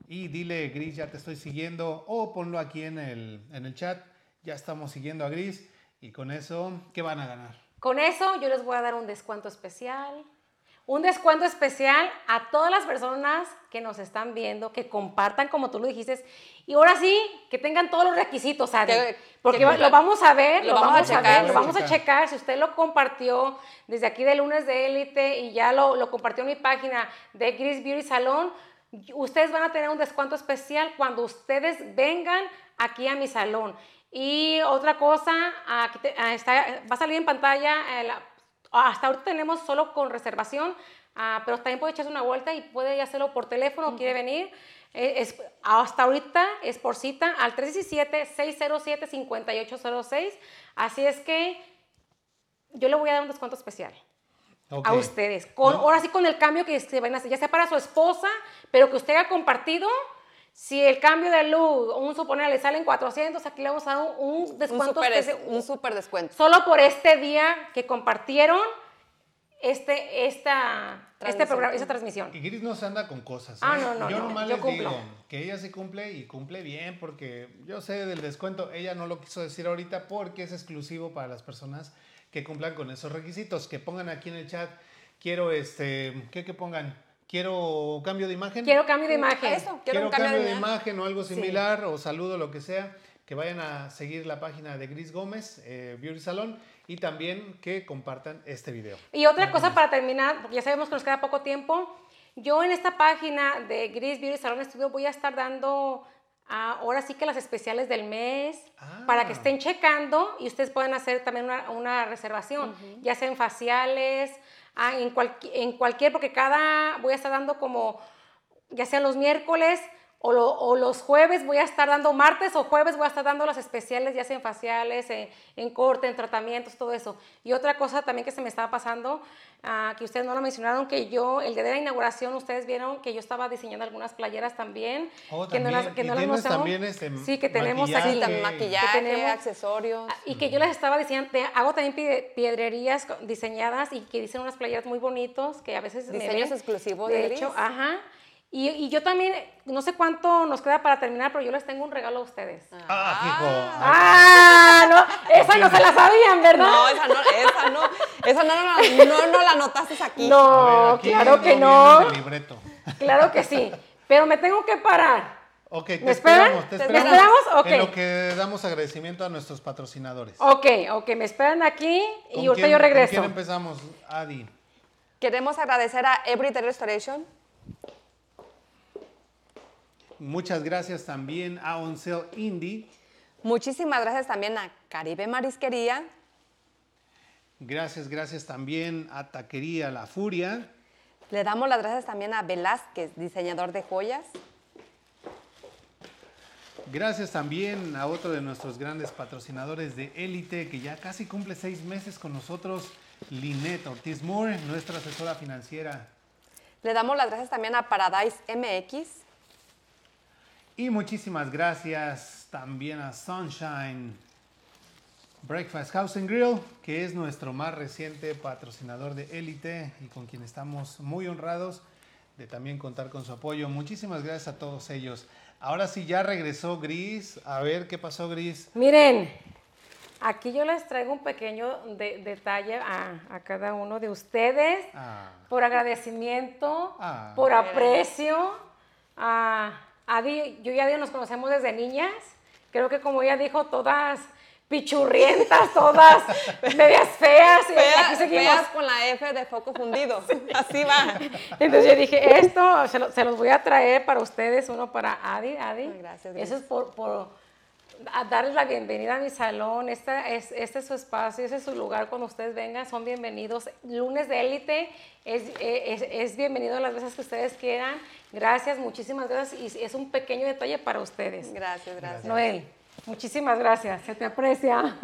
Y dile, Gris, ya te estoy siguiendo. O ponlo aquí en el, en el chat. Ya estamos siguiendo a Gris. Y con eso, ¿qué van a ganar? Con eso yo les voy a dar un descuento especial. Un descuento especial a todas las personas que nos están viendo, que compartan como tú lo dijiste. Y ahora sí, que tengan todos los requisitos. Que- Porque que va- cumplan. lo vamos a ver, Lo vamos a checar. ver, lo vamos a Checar. checar. Si usted lo compartió desde aquí de lunes de élite y ya lo, lo compartió en mi página de Gris Beauty Salón, ustedes van a tener un descuento especial cuando ustedes vengan aquí a mi salón. Y otra cosa, aquí te- ah, está- va a salir en pantalla, eh, la- hasta ahorita tenemos solo con reservación, ah, pero también puede echarse una vuelta y puede hacerlo por teléfono, quiere venir. Eh, es- hasta ahorita es por cita al 317-607-5806. Así es que yo le voy a dar un descuento especial a ustedes. Con, No. Ahora sí con el cambio que se van a hacer, ya sea para su esposa, pero que usted haya compartido. Si el cambio de luz, un suponer, le salen 400, aquí le vamos a dar un, un Un descuento súper especial. un súper descuento. Solo por este día que compartieron este, esta, este Transmisión. programa, esta transmisión. Y Gris no se anda con cosas. Ah, ¿eh? no, no, Yo no, nomás yo les cumplo. digo que ella sí cumple y cumple bien porque yo sé del descuento. Ella no lo quiso decir ahorita porque es exclusivo para las personas que cumplan con esos requisitos. Que pongan aquí en el chat, quiero este, ¿qué que pongan? Quiero cambio de imagen. Quiero cambio de imagen. Eso, Quiero, quiero un cambio, de, imagen. imagen o algo similar o saludo, lo que sea. Que vayan a seguir la página de Gris Gómez, eh, Beauty Salon, y también que compartan este video. Y otra cosa para terminar, porque ya sabemos que nos queda poco tiempo, yo en esta página de Gris Beauty Salon Studio voy a estar dando ah, ahora sí que las especiales del mes, Ah. para que estén checando y ustedes pueden hacer también una, una reservación, ya sea en faciales, ah, en, cualqui- en cualquier, porque cada, voy a estar dando como, ya sean los miércoles o, lo- o los jueves voy a estar dando, martes o jueves voy a estar dando las especiales, ya sea en faciales, en, en corte, en tratamientos, todo eso. Y otra cosa también que se me estaba pasando, ah, que ustedes no lo mencionaron, que yo, el día de la inauguración, ustedes vieron que yo estaba diseñando algunas playeras también. Oh, que no las, que Y no las también, este, Sí, que tenemos maquillaje. aquí. Sí, también maquillaje, Que tenemos- accesorios. Y que yo les estaba diciendo, te- hago también pie- piedrerías diseñadas y que dicen unas playeras muy bonitos que a veces me Diseños ven. exclusivos de de hecho, Gris. ajá. Y, y yo también, no sé cuánto nos queda para terminar, pero yo les tengo un regalo a ustedes. Ah, hijo. Ah, no, esa no se la sabían, ¿verdad? No, esa no, esa no, esa no, no, no, no la notaste aquí. No, A ver, aquí claro que no. libreto. Claro que sí. Pero me tengo que parar. Ok, te ¿Me esperan? esperamos, te ¿Me esperamos. esperamos? Ok. En lo que damos agradecimiento a nuestros patrocinadores. Ok, ok, me esperan aquí ¿Con y ahorita yo con regreso. quién empezamos, Adi? Queremos agradecer a Everyday Restoration. Muchas gracias también a Oncel Indie. Muchísimas gracias también a Caribe Marisquería. Gracias, gracias también a Taquería La Furia. Le damos las gracias también a Velázquez, diseñador de joyas. Gracias también a otro de nuestros grandes patrocinadores de Élite, que ya casi cumple seis meses con nosotros, Linet Ortiz Moore, nuestra asesora financiera. Le damos las gracias también a Paradise MX. Y muchísimas gracias también a Sunshine Breakfast House and Grill, que es nuestro más reciente patrocinador de Élite y con quien estamos muy honrados de también contar con su apoyo. Muchísimas gracias a todos ellos. Ahora sí, ya regresó Gris. A ver qué pasó, Gris. Miren, aquí yo les traigo un pequeño de- detalle a, a cada uno de ustedes Ah, por agradecimiento, Ah. por aprecio. A Adi, yo y Adi nos conocemos desde niñas. Creo que como ella dijo, todas pichurrientas, todas [LAUGHS] medias feas. y aquí Feas, seguimos. feas con la F de foco fundido. [LAUGHS] Así va. Entonces yo dije, esto se, lo- se los voy a traer para ustedes, uno para Adi, Adi. Gracias, Eso es por, por a darles la bienvenida a mi salón. Esta es, este es su espacio, ese es su lugar. Cuando ustedes vengan, son bienvenidos. Lunes de élite es, es, es bienvenido las veces que ustedes quieran. Gracias, muchísimas gracias. Y es un pequeño detalle para ustedes. Gracias, gracias. Noel, muchísimas gracias. Se te aprecia. [LAUGHS]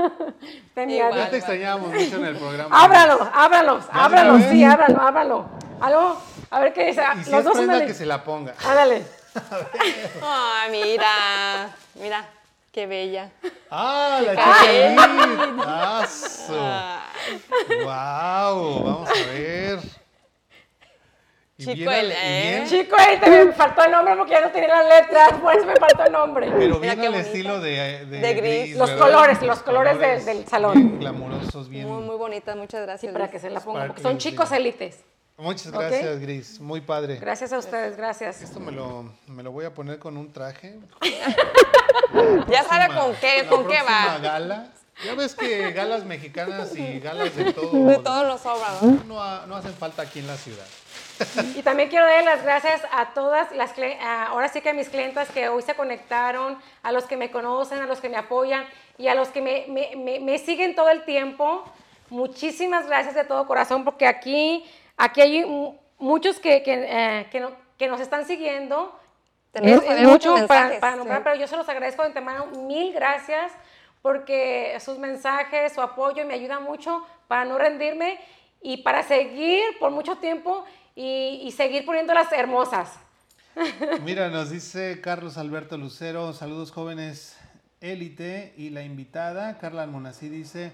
Adi. ya te extrañábamos mucho en el programa. Ábralo, ábralo, ¿Ya ábralo, se lo sí, ábralo, ábralo. Algo, a ver qué dice. Y si Los es dos, prenda que se la ponga. Ándale. [LAUGHS] Ay, mira, mira, qué bella. ¡Ah, la chiquita! ¡Wow! Vamos a ver. Chico, el- ¿eh? Chico, ahí te me faltó el nombre porque ya no tenía las letras, por eso me faltó el nombre. Pero bien al bonita. estilo de, de, De gris. Los colores, los colores del- del salón. Bien glamurosos, bien. Muy, muy bonita, muchas Sí, gracias. para Luis. que se la pongan, porque son chicos sí. élites. Muchas gracias, Gris. Muy padre. Gracias a ustedes, gracias. Esto me lo, me lo voy a poner con un traje. [LAUGHS] Ya sabe con qué, con qué va. gala. Ya ves que galas mexicanas y galas de todo. De todos los sobra, ¿no? no, ha- no hacen falta aquí en la ciudad. Y también quiero dar las gracias a todas las, ahora sí que a mis clientas que hoy se conectaron, a los que me conocen, a los que me apoyan y a los que me, me- me- me siguen todo el tiempo. Muchísimas gracias de todo corazón porque aquí, aquí hay mu- muchos que, que, eh, que no- que nos están siguiendo. Tenemos Es- para, mensajes, para nombrar, sí. pero yo se los agradezco de antemano. Mil gracias porque sus mensajes, su apoyo me ayuda mucho para no rendirme y para seguir por mucho tiempo y, y seguir poniéndolas hermosas. [LAUGHS] Mira, nos dice Carlos Alberto Lucero, saludos jóvenes élite y la invitada, Carla Almonací dice,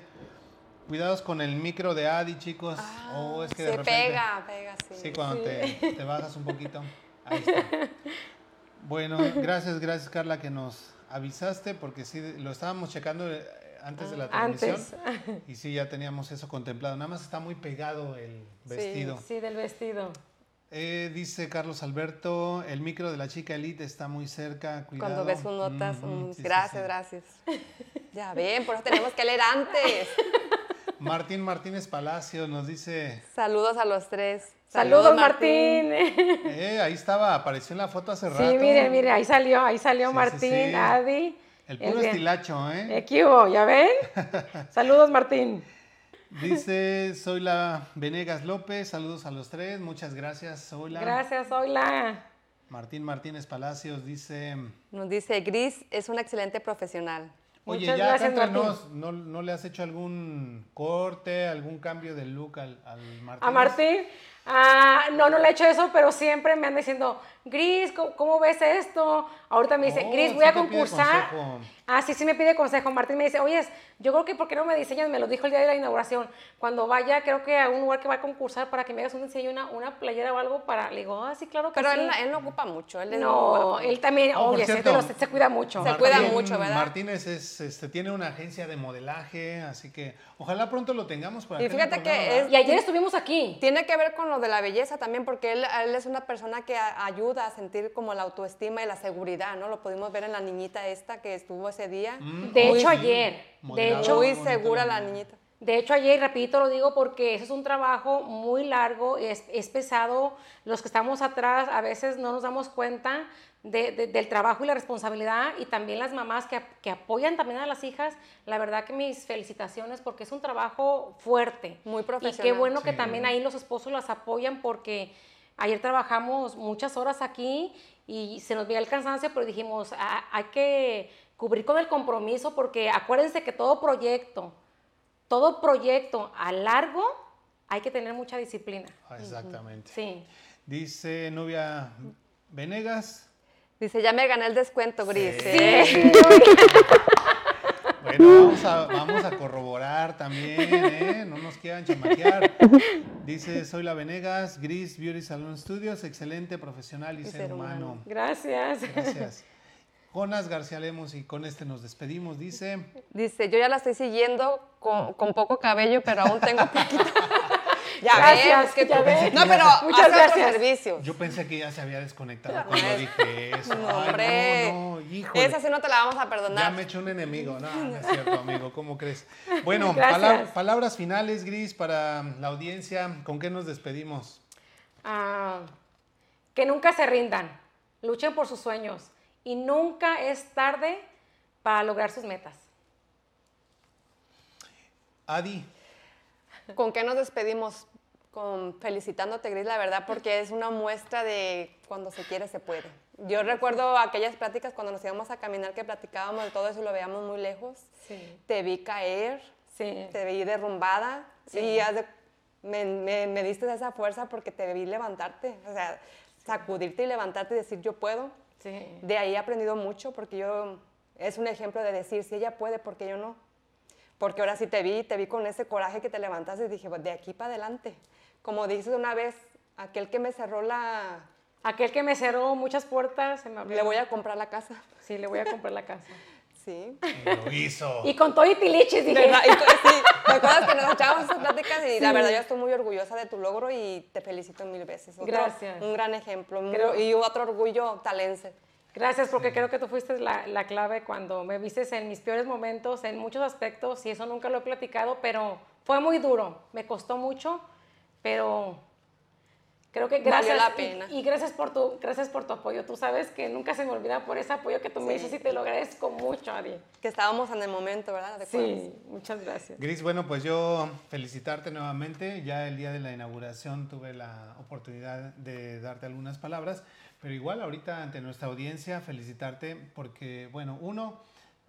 cuidados con el micro de Adi, chicos. oh, es que de Se repente... pega, pega, sí. Sí, cuando Te, te bajas un poquito. Ahí está. [LAUGHS] Bueno, gracias, gracias Carla que nos avisaste porque sí, lo estábamos checando eh, antes de la transmisión. Antes. [LAUGHS] Y sí, ya teníamos eso contemplado. Nada más está muy pegado el vestido. Sí, del vestido. Eh, dice Carlos Alberto, el micro de la chica elite está muy cerca, cuidado. Cuando ves sus notas, mm, sí, gracias, sí. gracias. [LAUGHS] Ya ven, por eso tenemos que leer antes. Martín Martínez Palacio nos dice, Saludos a los tres. Saludos, Martín. eh, ahí estaba, apareció en la foto hace rato. Sí, mire, mire, ahí salió, ahí salió Sí, Martín, sí. Adi. El puro estilacho, ¿eh? Eh, ¿qué hubo? ¿Ya ven? [LAUGHS] Saludos, Martín. Dice, soy la Venegas López, saludos a los tres, muchas gracias, soy la Gracias, hola. Martín Martínez Palacios dice, Nos dice, Gris es un excelente profesional. Oye, Muchas ya gracias, acá entre Martín. nos, ¿no, ¿no le has hecho algún corte, algún cambio de look al, al Martín? A Martín, ah, no, no le he hecho eso, pero siempre me anda diciendo, Gris, ¿cómo, cómo ves esto? Ahorita me dice, Oh, Gris, sí voy a te pide concursar. consejo. Ah, sí, sí me pide consejo. Martín me dice, oye, yo creo que ¿por qué no me diseñas? Me lo dijo el día de la inauguración. Cuando vaya, creo que a un lugar que va a concursar para que me hagas un diseño, una, una playera o algo para... Le digo, ah, sí, claro que Pero sí. él, él no ocupa mucho. Él No, guapo. él también, Oh, oye, se, cierto, pero se, se cuida mucho. Se cuida Martín mucho, ¿verdad? Martínez es, este, tiene una agencia de modelaje, así que ojalá pronto lo tengamos por acá Y fíjate que es-. Y ayer estuvimos aquí. Tiene que ver con lo de la belleza también, porque él, él es una persona que a- ayuda a sentir como la autoestima y la seguridad, ¿no? Lo pudimos ver en la niñita esta que estuvo ese día. Mm, De hecho, sí, ayer, de hecho- Muy segura la niñita. De hecho, ayer, y repito, lo digo porque eso es un trabajo muy largo, es, es pesado. Los que estamos atrás a veces no nos damos cuenta de- de- del trabajo y la responsabilidad y también las mamás que, que apoyan también a las hijas. La verdad que mis felicitaciones porque es un trabajo fuerte. Muy Y qué profesional. bueno que Sí. también ahí los esposos las apoyan porque ayer trabajamos muchas horas aquí y se nos veía el cansancio, pero dijimos, "Ah, hay que cubrir con el compromiso porque acuérdense que todo proyecto, todo proyecto a largo hay que tener mucha disciplina. Ah, Exactamente. Sí. Dice Nubia Venegas. Dice, ya me gané el descuento, Gris. Sí. ¿eh? [LAUGHS] Bueno, vamos a, vamos a corroborar también, ¿eh? No nos quieran chamaquear. Dice, soy la Venegas, Gris Beauty Salon Studios, excelente profesional y, ser, humano. Gracias. Gracias. Jonas García Lemos, y con este nos despedimos, dice. Dice, yo ya la estoy siguiendo con, con poco cabello, pero aún tengo poquito. [LAUGHS] ya Gracias, ves, que ya tú- ves. No, pero Muchas hace gracias. otro servicio. Yo pensé que ya se había desconectado cuando dije eso. No, Ay, hombre. no, no, híjole. Esa sí no te la vamos a Ya perdonar. me he hecho un enemigo. No, no es [LAUGHS] cierto, amigo. ¿Cómo crees? Bueno, [LAUGHS] palabras finales, Gris, para la audiencia. ¿Con qué nos despedimos? Ah, que nunca se rindan, luchen por sus sueños y nunca es tarde para lograr sus metas. Adi, ¿Con qué nos despedimos? Con felicitándote, Gris, la verdad, porque es una muestra de cuando se quiere, se puede. Yo recuerdo aquellas pláticas cuando nos íbamos a caminar que platicábamos de todo eso y lo veíamos muy lejos. Sí. Te vi caer, Sí. te vi derrumbada Sí. y me, me- me diste esa fuerza porque te vi levantarte, o sea, sacudirte y levantarte y decir yo puedo. De ahí he aprendido mucho porque yo, es un ejemplo de decir, si ella puede, ¿por qué yo no? Porque ahora sí te vi, te vi con ese coraje que te levantaste y dije, pues de aquí para adelante. Como dices una vez, aquel que me cerró la... Aquel que me cerró muchas puertas, se me abrió. Le voy a comprar la casa. Sí, le voy a comprar la casa. [LAUGHS] Sí. Y lo hizo. Y con todo y tiliches, dije. ¿Verdad? Y, sí, ¿te acuerdas que nos echábamos esas pláticas? Y la verdad, yo estoy muy orgullosa de tu logro y te felicito mil veces. Otro- Gracias. Un gran ejemplo. Creo- y otro orgullo talense. Gracias, porque creo que tú fuiste la, la clave cuando me viste en mis peores momentos, en muchos aspectos, y eso nunca lo he platicado, pero fue muy duro, me costó mucho, pero creo que Valió gracias. la y- pena. Y, gracias, por tu, gracias por tu apoyo. Tú sabes que nunca se me olvida por ese apoyo que tú me Sí. dices y te lo agradezco mucho, Ari. Que estábamos en el momento, ¿verdad? ¿Te? Sí, muchas gracias. Gris, bueno, pues yo felicitarte nuevamente. Ya el día de la inauguración tuve la oportunidad de darte algunas palabras, pero igual ahorita ante nuestra audiencia felicitarte porque, bueno, uno,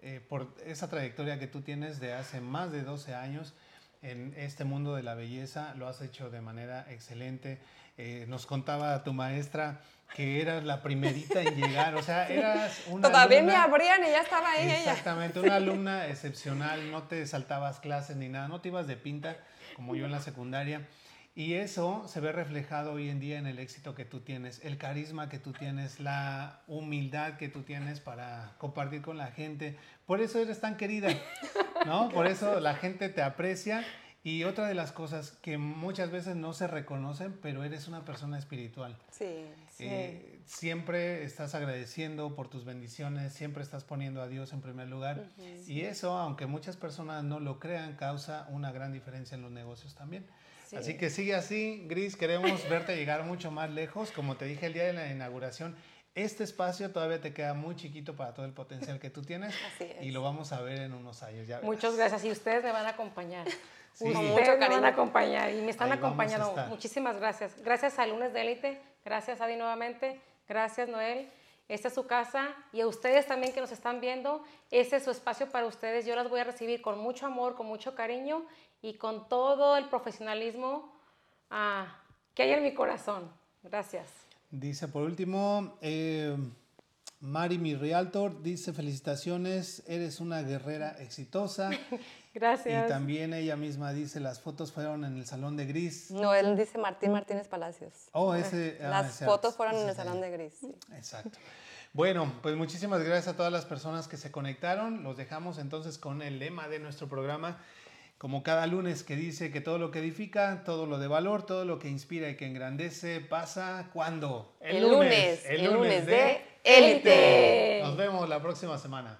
eh, por esa trayectoria que tú tienes de hace más de 12 años en este mundo de la belleza, lo has hecho de manera excelente. Eh, nos contaba tu maestra que eras la primerita en llegar, o sea, [LAUGHS] eras una... Todavía me alumna- abrían y ya estaba ahí ella. Exactamente, una [LAUGHS] alumna excepcional, no te saltabas clases ni nada, no te ibas de pinta como yo en la secundaria. Y eso se ve reflejado hoy en día en el éxito que tú tienes, el carisma que tú tienes, la humildad que tú tienes para compartir con la gente. Por eso eres tan querida, [LAUGHS] ¿no? Por eso la gente te aprecia. Y otra de las cosas que muchas veces no se reconocen, pero eres una persona espiritual. Sí. Sí. Eh, siempre estás agradeciendo por tus bendiciones, siempre estás poniendo a Dios en primer lugar. Y eso, aunque muchas personas no lo crean, causa una gran diferencia en los negocios también. Sí. Así que sigue así, Gris, queremos verte llegar mucho más lejos. Como te dije el día de la inauguración, este espacio todavía te queda muy chiquito para todo el potencial que tú tienes. [LAUGHS] Así es. Y lo vamos a ver en unos años. Ya Muchas gracias y ustedes me van a acompañar. [LAUGHS] Sí. Ustedes Con mucho me van cariño. a acompañar y me están Ahí acompañando. Muchísimas gracias. Gracias a Lunes de Élite, gracias Adi nuevamente, gracias Noel. Esta es su casa y a ustedes también que nos están viendo, este es su espacio para ustedes. Yo las voy a recibir con mucho amor, con mucho cariño y con todo el profesionalismo ah, que hay en mi corazón. Gracias. Dice por último, eh, Mari, mi realtor, dice felicitaciones, eres una guerrera exitosa. [LAUGHS] Gracias. Y también ella misma dice, las fotos fueron en el Salón de Gris. No, él dice Martín Martínez Palacios. Oh, ese... ah, Las ese- fotos fueron en el Salón de Gris. sí. Exacto. Bueno, pues muchísimas gracias a todas las personas que se conectaron. Los dejamos entonces con el lema de nuestro programa, como cada lunes, que dice que todo lo que edifica, todo lo de valor, todo lo que inspira y que engrandece pasa cuando? El lunes, el lunes de Élite. Nos vemos la próxima semana.